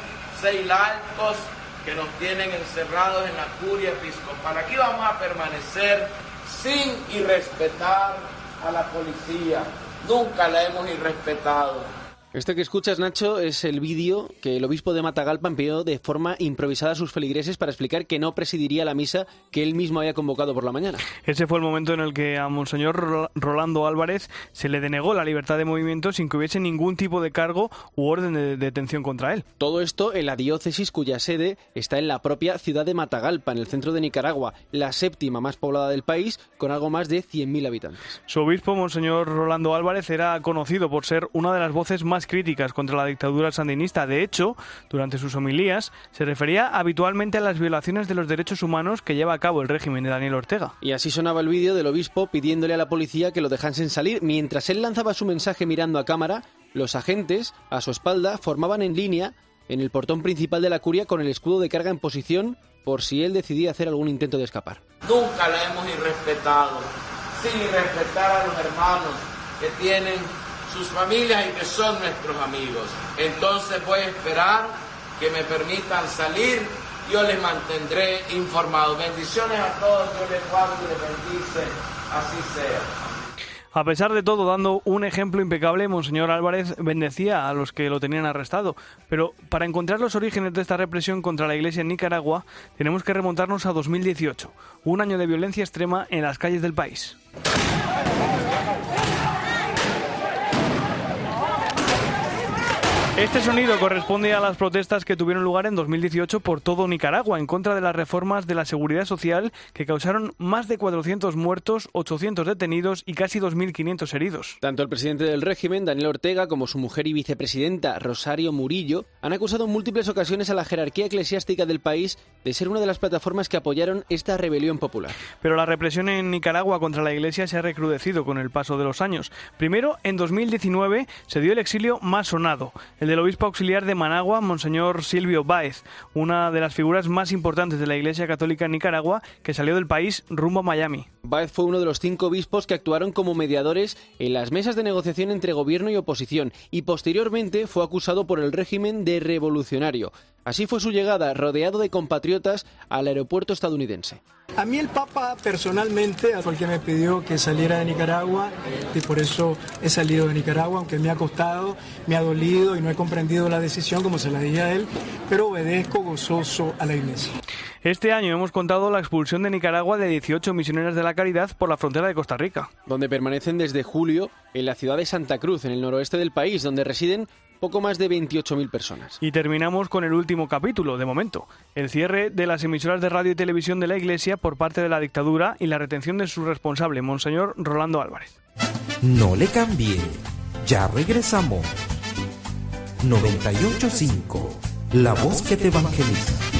seis laicos que nos tienen encerrados en la curia episcopal. Aquí vamos a permanecer sin irrespetar a la policía. Nunca la hemos irrespetado. Este que escuchas, Nacho, es el vídeo que el obispo de Matagalpa envió de forma improvisada a sus feligreses para explicar que no presidiría la misa que él mismo había convocado por la mañana. Ese fue el momento en el que a Monseñor Rolando Álvarez se le denegó la libertad de movimiento sin que hubiese ningún tipo de cargo u orden de detención contra él. Todo esto en la diócesis cuya sede está en la propia ciudad de Matagalpa, en el centro de Nicaragua, la séptima más poblada del país, con algo más de 100.000 habitantes. Su obispo, Monseñor Rolando Álvarez, era conocido por ser una de las voces más críticas contra la dictadura sandinista. De hecho, durante sus homilías se refería habitualmente a las violaciones de los derechos humanos que lleva a cabo el régimen de Daniel Ortega. Y así sonaba el vídeo del obispo pidiéndole a la policía que lo dejasen salir. Mientras él lanzaba su mensaje mirando a cámara, los agentes, a su espalda, formaban en línea en el portón principal de la curia con el escudo de carga en posición por si él decidía hacer algún intento de escapar. Nunca la hemos irrespetado, sin irrespetar a los hermanos que tienen sus familias y que son nuestros amigos. Entonces voy a esperar que me permitan salir, yo les mantendré informados. Bendiciones a todos, Dios les guarde y les bendice, así sea. A pesar de todo, dando un ejemplo impecable, Monseñor Álvarez bendecía a los que lo tenían arrestado. Pero para encontrar los orígenes de esta represión contra la Iglesia en Nicaragua, tenemos que remontarnos a 2018, un año de violencia extrema en las calles del país. Este sonido corresponde a las protestas que tuvieron lugar en 2018 por todo Nicaragua en contra de las reformas de la seguridad social que causaron más de 400 muertos, 800 detenidos y casi 2.500 heridos. Tanto el presidente del régimen, Daniel Ortega, como su mujer y vicepresidenta, Rosario Murillo, han acusado en múltiples ocasiones a la jerarquía eclesiástica del país de ser una de las plataformas que apoyaron esta rebelión popular. Pero la represión en Nicaragua contra la Iglesia se ha recrudecido con el paso de los años. Primero, en 2019 se dio el exilio más sonado, el del obispo auxiliar de Managua, Monseñor Silvio Báez, una de las figuras más importantes de la Iglesia Católica en Nicaragua, que salió del país rumbo a Miami. Báez fue uno de los cinco obispos que actuaron como mediadores en las mesas de negociación entre gobierno y oposición y posteriormente fue acusado por el régimen de revolucionario. Así fue su llegada, rodeado de compatriotas, al aeropuerto estadounidense. A mí el Papa personalmente el que me pidió que saliera de Nicaragua y por eso he salido de Nicaragua, aunque me ha costado, me ha dolido y no he comprendido la decisión como se la dije a él, pero obedezco gozoso a la iglesia. Este año hemos contado la expulsión de Nicaragua de 18 misioneras de la caridad por la frontera de Costa Rica. Donde permanecen desde julio en la ciudad de Santa Cruz, en el noroeste del país, donde residen poco más de 28.000 personas. Y terminamos con el último capítulo, de momento, el cierre de las emisoras de radio y televisión de la Iglesia por parte de la dictadura y la retención de su responsable, Monseñor Rolando Álvarez. No le cambie, ya regresamos. 98.5, la voz que te evangeliza.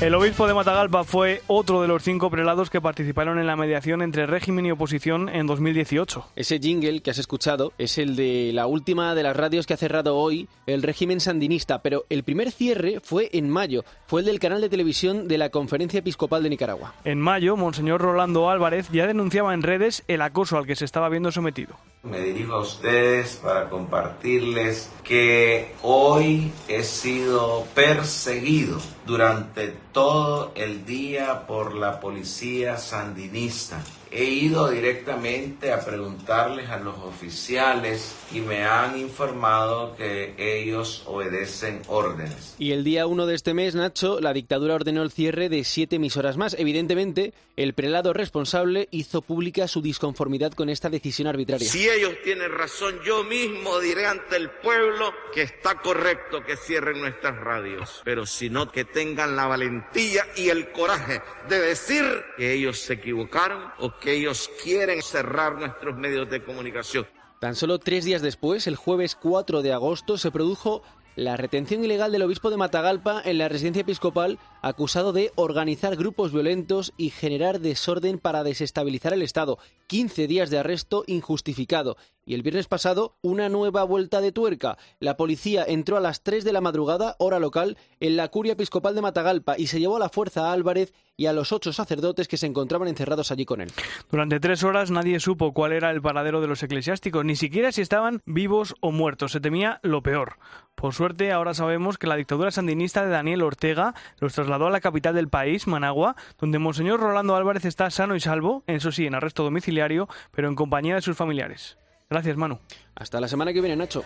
El obispo de Matagalpa fue otro de los cinco prelados que participaron en la mediación entre régimen y oposición en 2018. Ese jingle que has escuchado es el de la última de las radios que ha cerrado hoy el régimen sandinista, pero el primer cierre fue en mayo, fue el del canal de televisión de la Conferencia Episcopal de Nicaragua. En mayo, Monseñor Rolando Álvarez ya denunciaba en redes el acoso al que se estaba viendo sometido. Me dirijo a ustedes para compartirles que hoy he sido perseguido durante todo el día por la policía sandinista. He ido directamente a preguntarles a los oficiales y me han informado que ellos obedecen órdenes. Y el día 1 de este mes, Nacho, la dictadura ordenó el cierre de siete emisoras más. Evidentemente, el prelado responsable hizo pública su disconformidad con esta decisión arbitraria. Si ellos tienen razón, yo mismo diré ante el pueblo que está correcto que cierren nuestras radios. Pero si no, que tengan la valentía y el coraje de decir que ellos se equivocaron o que ellos quieren cerrar nuestros medios de comunicación. Tan solo tres días después, el jueves 4 de agosto, se produjo la retención ilegal del obispo de Matagalpa en la residencia episcopal acusado de organizar grupos violentos y generar desorden para desestabilizar el Estado. 15 días de arresto injustificado. Y el viernes pasado, una nueva vuelta de tuerca. La policía entró a las 3 de la madrugada, hora local, en la curia episcopal de Matagalpa y se llevó a la fuerza a Álvarez y a los ocho sacerdotes que se encontraban encerrados allí con él. Durante tres horas nadie supo cuál era el paradero de los eclesiásticos, ni siquiera si estaban vivos o muertos. Se temía lo peor. Por suerte, ahora sabemos que la dictadura sandinista de Daniel Ortega los trasladó a la capital del país, Managua, donde Monseñor Rolando Álvarez está sano y salvo, eso sí, en arresto domiciliario, pero en compañía de sus familiares. Gracias, Manu. Hasta la semana que viene, Nacho.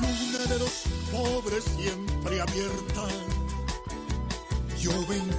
Luna de los pobres siempre abierta, yo vengo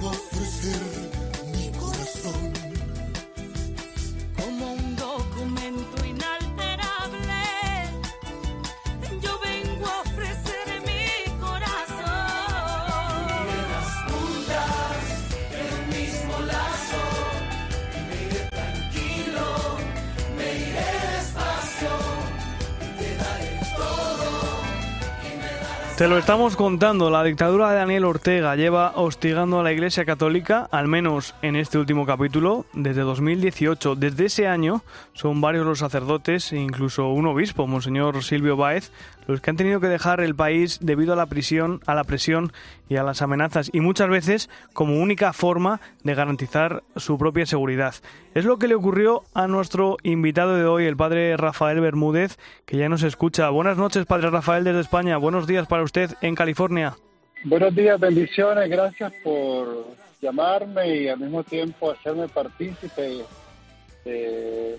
Te lo estamos contando, la dictadura de Daniel Ortega lleva hostigando a la Iglesia Católica, al menos en este último capítulo, desde 2018. Desde ese año son varios los sacerdotes e incluso un obispo, Monseñor Silvio Báez, los que han tenido que dejar el país debido a la prisión, a la presión y a las amenazas y muchas veces como única forma de garantizar su propia seguridad. Es lo que le ocurrió a nuestro invitado de hoy, el padre Rafael Bermúdez, que ya nos escucha. Buenas noches, padre Rafael desde España. Buenos días para usted en California. Buenos días, bendiciones, gracias por llamarme y al mismo tiempo hacerme partícipe de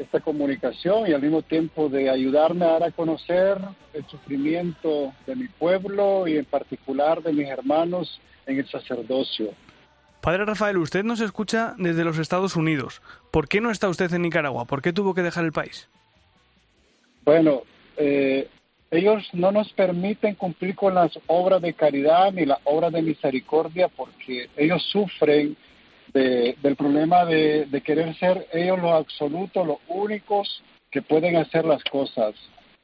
esta comunicación y al mismo tiempo de ayudarme a dar a conocer el sufrimiento de mi pueblo y en particular de mis hermanos en el sacerdocio. Padre Rafael, usted nos escucha desde los Estados Unidos. ¿Por qué no está usted en Nicaragua? ¿Por qué tuvo que dejar el país? Bueno, eh, ellos no nos permiten cumplir con las obras de caridad ni las obras de misericordia porque ellos sufren de- del problema de, querer ser ellos los absolutos, los únicos que pueden hacer las cosas.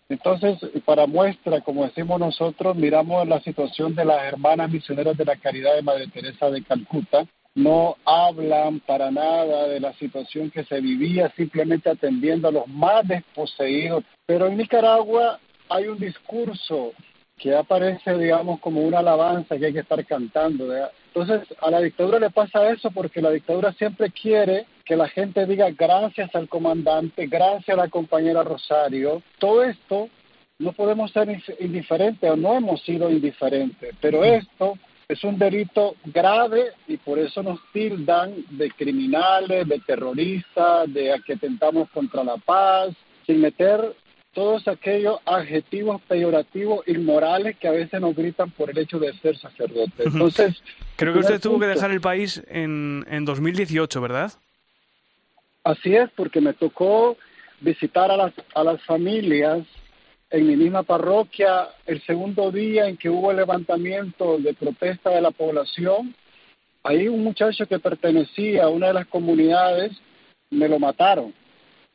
Entonces, para muestra, como decimos nosotros, miramos la situación de las hermanas misioneras de la caridad de Madre Teresa de Calcuta. No hablan para nada de la situación que se vivía, simplemente atendiendo a los más desposeídos. Pero en Nicaragua hay un discurso que aparece, digamos, como una alabanza que hay que estar cantando. Entonces, a la dictadura le pasa eso porque la dictadura siempre quiere que la gente diga gracias al comandante, gracias a la compañera Rosario. Todo esto no podemos ser indiferentes o no hemos sido indiferentes, pero esto es un delito grave y por eso nos tildan de criminales, de terroristas, de que atentamos contra la paz, sin meter todos aquellos adjetivos peyorativos inmorales que a veces nos gritan por el hecho de ser sacerdotes. Entonces, Creo que usted tuvo que dejar el país en, en 2018, ¿verdad? Así es, porque me tocó visitar a las, a las familias en mi misma parroquia el segundo día en que hubo el levantamiento de protesta de la población. Ahí un muchacho que pertenecía a una de las comunidades me lo mataron.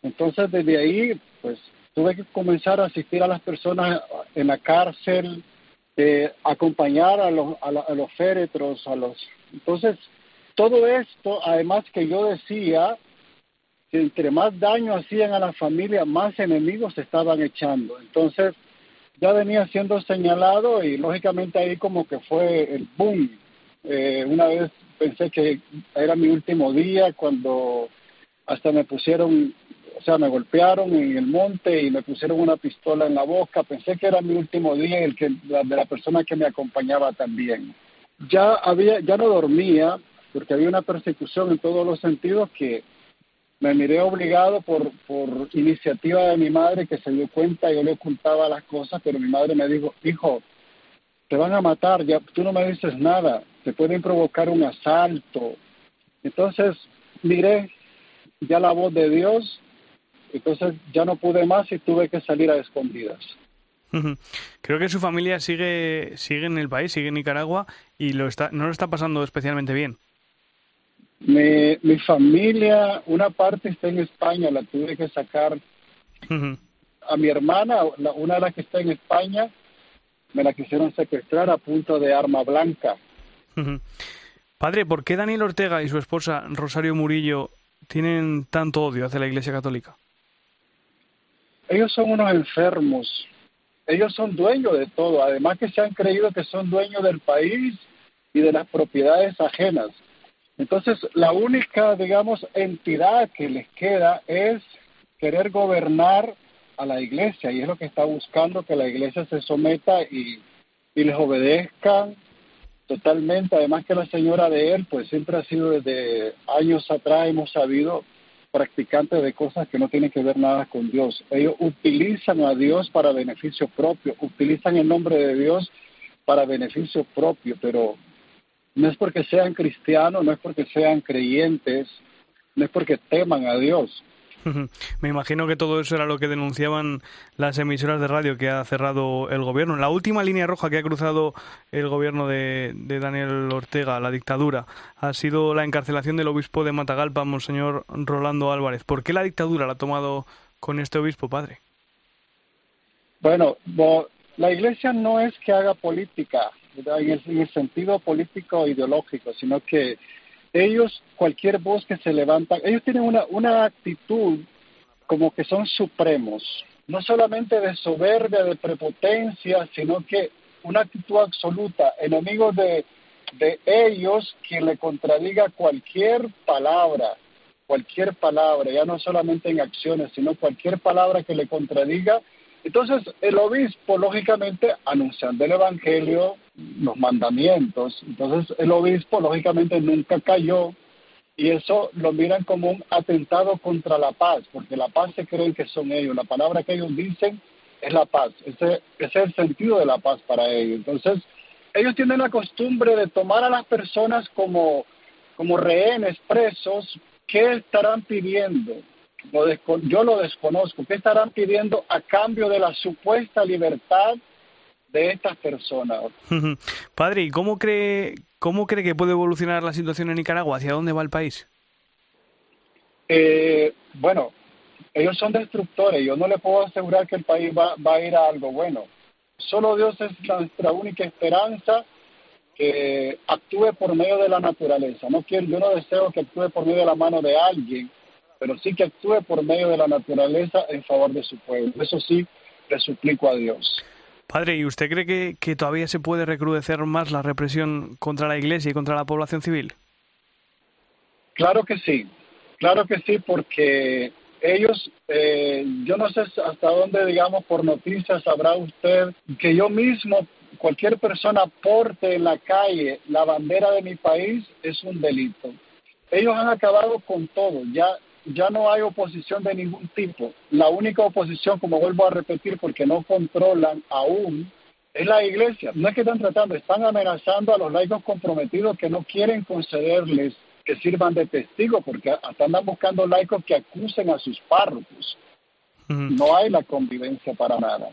Entonces desde ahí, pues tuve que comenzar a asistir a las personas en la cárcel, eh, acompañar a los, a, la- a los féretros, a los... Entonces, todo esto, además que yo decía que entre más daño hacían a la familia, más enemigos se estaban echando. Entonces, ya venía siendo señalado y lógicamente ahí como que fue el boom. Eh, una vez pensé que era mi último día cuando hasta me pusieron, o sea, me golpearon en el monte y me pusieron una pistola en la boca. Pensé que era mi último día y el que la, de la persona que me acompañaba también. Ya había, ya no dormía porque había una persecución en todos los sentidos que me miré obligado por, por iniciativa de mi madre que se dio cuenta, yo le ocultaba las cosas, pero mi madre me dijo, hijo, te van a matar, ya tú no me dices nada, te pueden provocar un asalto. Entonces miré ya la voz de Dios, entonces ya no pude más y tuve que salir a escondidas. Creo que su familia sigue, sigue en el país, sigue en Nicaragua y lo está, no lo está pasando especialmente bien. Mi, mi familia, una parte está en España, la tuve que sacar a mi hermana, la- una de las que está en España, me la quisieron secuestrar a punto de arma blanca. Padre, ¿por qué Daniel Ortega y su esposa Rosario Murillo tienen tanto odio hacia la Iglesia Católica? Ellos son unos enfermos, ellos son dueños de todo, además que se han creído que son dueños del país y de las propiedades ajenas. Entonces, la única, digamos, entidad que les queda es querer gobernar a la iglesia y es lo que está buscando que la iglesia se someta y, les obedezcan totalmente. Además que la señora de él, pues siempre ha sido desde años atrás, hemos sabido, practicantes de cosas que no tienen que ver nada con Dios. Ellos utilizan a Dios para beneficio propio, utilizan el nombre de Dios para beneficio propio, pero no es porque sean cristianos, no es porque sean creyentes, no es porque teman a Dios. Me imagino que todo eso era lo que denunciaban las emisoras de radio que ha cerrado el gobierno. La última línea roja que ha cruzado el gobierno de, Daniel Ortega, la dictadura, ha sido la encarcelación del obispo de Matagalpa, Monseñor Rolando Álvarez. ¿Por qué la dictadura la ha tomado con este obispo, padre? Bueno, la iglesia no es que haga política en el, en el sentido político ideológico, sino que ellos, cualquier voz que se levanta, ellos tienen una, una actitud como que son supremos, no solamente de soberbia, de prepotencia, sino que una actitud absoluta, enemigos de, de ellos, quien le contradiga cualquier palabra, cualquier palabra, ya no solamente en acciones, sino cualquier palabra que le contradiga. Entonces, el obispo, lógicamente, anunciando el Evangelio, los mandamientos, entonces el obispo, lógicamente, nunca cayó y eso lo miran como un atentado contra la paz, porque la paz se creen que son ellos, la palabra que ellos dicen es la paz, ese, es el sentido de la paz para ellos. Entonces, ellos tienen la costumbre de tomar a las personas como, como rehenes, presos, ¿qué estarán pidiendo? Lo yo lo desconozco. ¿Qué estarán pidiendo a cambio de la supuesta libertad de estas personas? Padre, ¿y cómo cree, cómo cree que puede evolucionar la situación en Nicaragua? ¿Hacia dónde va el país? Eh, bueno, ellos son destructores. Yo no le puedo asegurar que el país va, va a ir a algo bueno. Solo Dios es nuestra única esperanza que actúe por medio de la naturaleza. No quiero, yo no deseo que actúe por medio de la mano de alguien, pero sí que actúe por medio de la naturaleza en favor de su pueblo. Eso sí, le suplico a Dios. Padre, ¿y usted cree que, que todavía se puede recrudecer más la represión contra la Iglesia y contra la población civil? Claro que sí, claro que sí, porque ellos, eh, yo no sé hasta dónde, digamos, por noticias sabrá usted que yo mismo, cualquier persona porte en la calle la bandera de mi país es un delito. Ellos han acabado con todo, ya ya no hay oposición de ningún tipo. La única oposición, como vuelvo a repetir, porque no controlan aún, es la iglesia. No es que están tratando, están amenazando a los laicos comprometidos que no quieren concederles que sirvan de testigo, porque hasta andan buscando laicos que acusen a sus párrocos. No hay la convivencia para nada.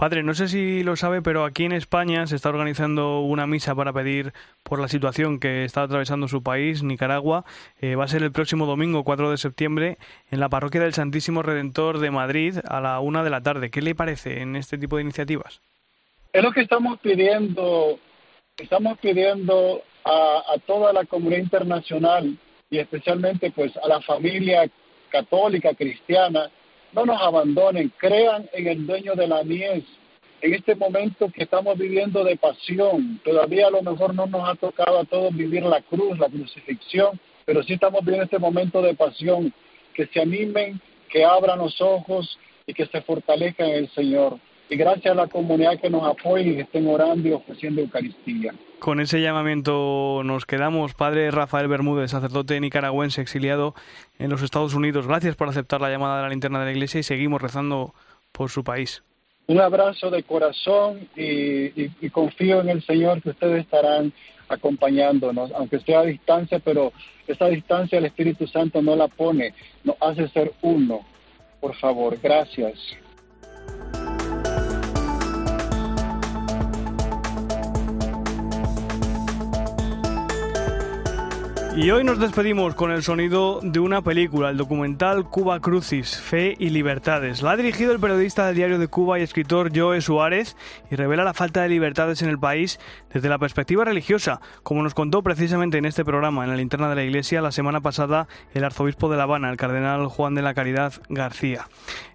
Padre, no sé si lo sabe, pero aquí en España se está organizando una misa para pedir por la situación que está atravesando su país, Nicaragua. Eh, va a ser el próximo domingo, 4 de septiembre, en la parroquia del Santísimo Redentor de Madrid a la una de la tarde. ¿Qué le parece en este tipo de iniciativas? Es lo que estamos pidiendo, estamos pidiendo a, a toda la comunidad internacional y especialmente pues a la familia católica, cristiana, no nos abandonen, crean en el dueño de la mies. En este momento que estamos viviendo de pasión, todavía a lo mejor no nos ha tocado a todos vivir la cruz, la crucifixión, pero sí estamos viviendo este momento de pasión. Que se animen, que abran los ojos y que se fortalezcan en el Señor. Y gracias a la comunidad que nos apoya y que estén orando y ofreciendo Eucaristía. Con ese llamamiento nos quedamos. Padre Rafael Bermúdez, sacerdote nicaragüense exiliado en los Estados Unidos. Gracias por aceptar la llamada de la linterna de la iglesia y seguimos rezando por su país. Un abrazo de corazón y, y- y confío en el Señor que ustedes estarán acompañándonos, aunque sea a distancia, pero esa distancia el Espíritu Santo no la pone, nos hace ser uno. Por favor, gracias. Y hoy nos despedimos con el sonido de una película, el documental Cuba Crucis, Fe y Libertades. La ha dirigido el periodista del diario de Cuba y escritor Joe Suárez y revela la falta de libertades en el país desde la perspectiva religiosa, como nos contó precisamente en este programa, en la linterna de la iglesia, la semana pasada el arzobispo de La Habana, el cardenal Juan de la Caridad García.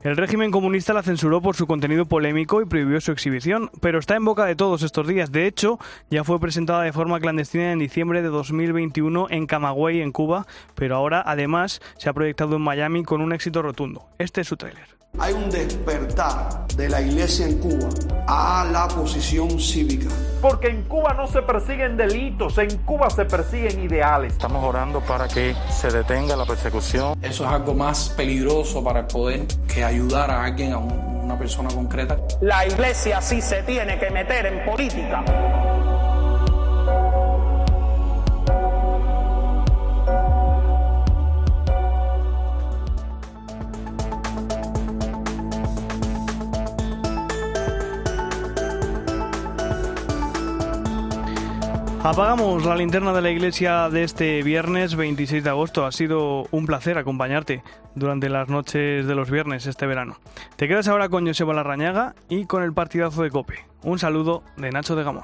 El régimen comunista la censuró por su contenido polémico y prohibió su exhibición, pero está en boca de todos estos días. De hecho, ya fue presentada de forma clandestina en diciembre de 2021 en Camagüey, en Cuba, pero ahora además se ha proyectado en Miami con un éxito rotundo. Este es su tráiler. Hay un despertar de la iglesia en Cuba a la posición cívica. Porque en Cuba no se persiguen delitos, en Cuba se persiguen ideales. Estamos orando para que se detenga la persecución. Eso es algo más peligroso para el poder que ayudar a alguien, a un- una persona concreta. La iglesia sí se tiene que meter en política. Apagamos la linterna de la iglesia de este viernes 26 de agosto. Ha sido un placer acompañarte durante las noches de los viernes este verano. Te quedas ahora con Joseba Larrañaga y con el partidazo de Cope. Un saludo de Nacho de Gamón.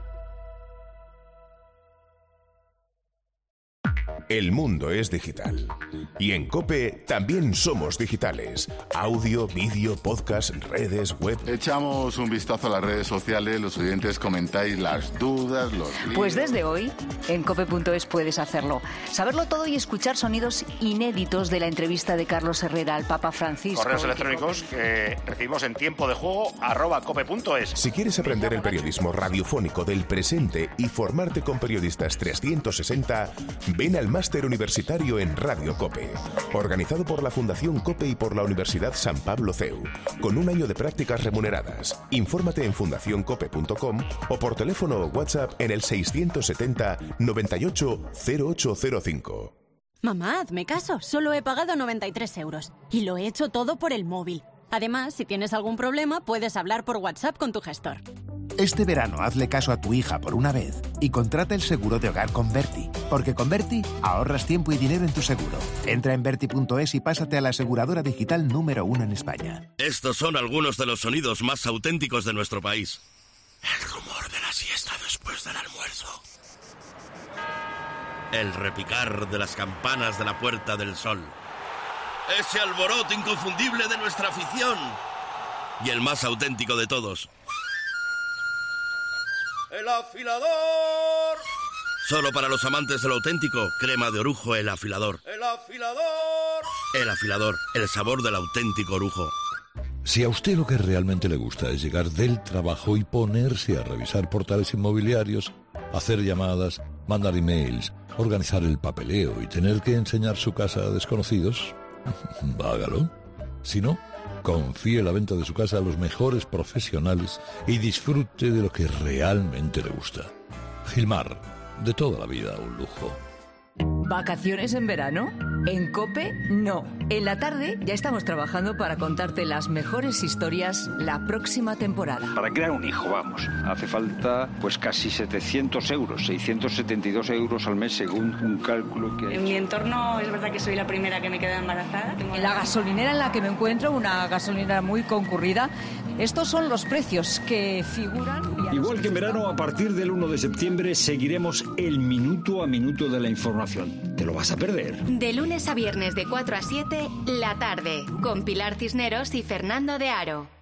El mundo es digital. Y en Cope también somos digitales. Audio, vídeo, podcast, redes, web. Echamos un vistazo a las redes sociales, los oyentes comentáis las dudas, los Pues desde hoy, en cope.es puedes hacerlo. Saberlo todo y escuchar sonidos inéditos de la entrevista de Carlos Herrera al Papa Francisco. Correos electrónicos que recibimos en tiempo de juego arroba cope.es. Si quieres aprender el periodismo radiofónico del presente y formarte con periodistas 360, ven al máster universitario en Radio Cope, organizado por la Fundación Cope y por la Universidad San Pablo CEU, con un año de prácticas remuneradas. Infórmate en fundacioncope.com o por teléfono o WhatsApp en el 670 98 0805. Mamá, hazme caso. Solo he pagado 93 euros. Y lo he hecho todo por el móvil. Además, si tienes algún problema, puedes hablar por WhatsApp con tu gestor. Este verano hazle caso a tu hija por una vez y contrata el seguro de hogar con Berti, porque con Berti ahorras tiempo y dinero en tu seguro. Entra en berti.es y pásate a la aseguradora digital número uno en España. Estos son algunos de los sonidos más auténticos de nuestro país. El rumor de la siesta después del almuerzo. El repicar de las campanas de la Puerta del Sol. Ese alboroto inconfundible de nuestra afición. Y el más auténtico de todos. El afilador. Solo para los amantes del auténtico, crema de orujo el afilador. ¡El afilador! El afilador, el sabor del auténtico orujo. Si a usted lo que realmente le gusta es llegar del trabajo y ponerse a revisar portales inmobiliarios, hacer llamadas, mandar emails, organizar el papeleo y tener que enseñar su casa a desconocidos, [laughs] hágalo. Si no, confíe la venta de su casa a los mejores profesionales y disfrute de lo que realmente le gusta. Gilmar, de toda la vida un lujo. ¿Vacaciones en verano? En Cope, no. En la tarde ya estamos trabajando para contarte las mejores historias la próxima temporada. Para crear un hijo, vamos, hace falta pues casi 700 euros, 672 euros al mes según un cálculo que... En mi entorno es verdad que soy la primera que me queda embarazada. Tengo En la gasolinera en la que me encuentro, una gasolinera muy concurrida, estos son los precios que figuran. Igual que en verano, a partir del 1 de septiembre seguiremos el minuto a minuto de la información. ¿Te lo vas a perder? De lunes a viernes de 4 a 7, la tarde, con Pilar Cisneros y Fernando de Aro.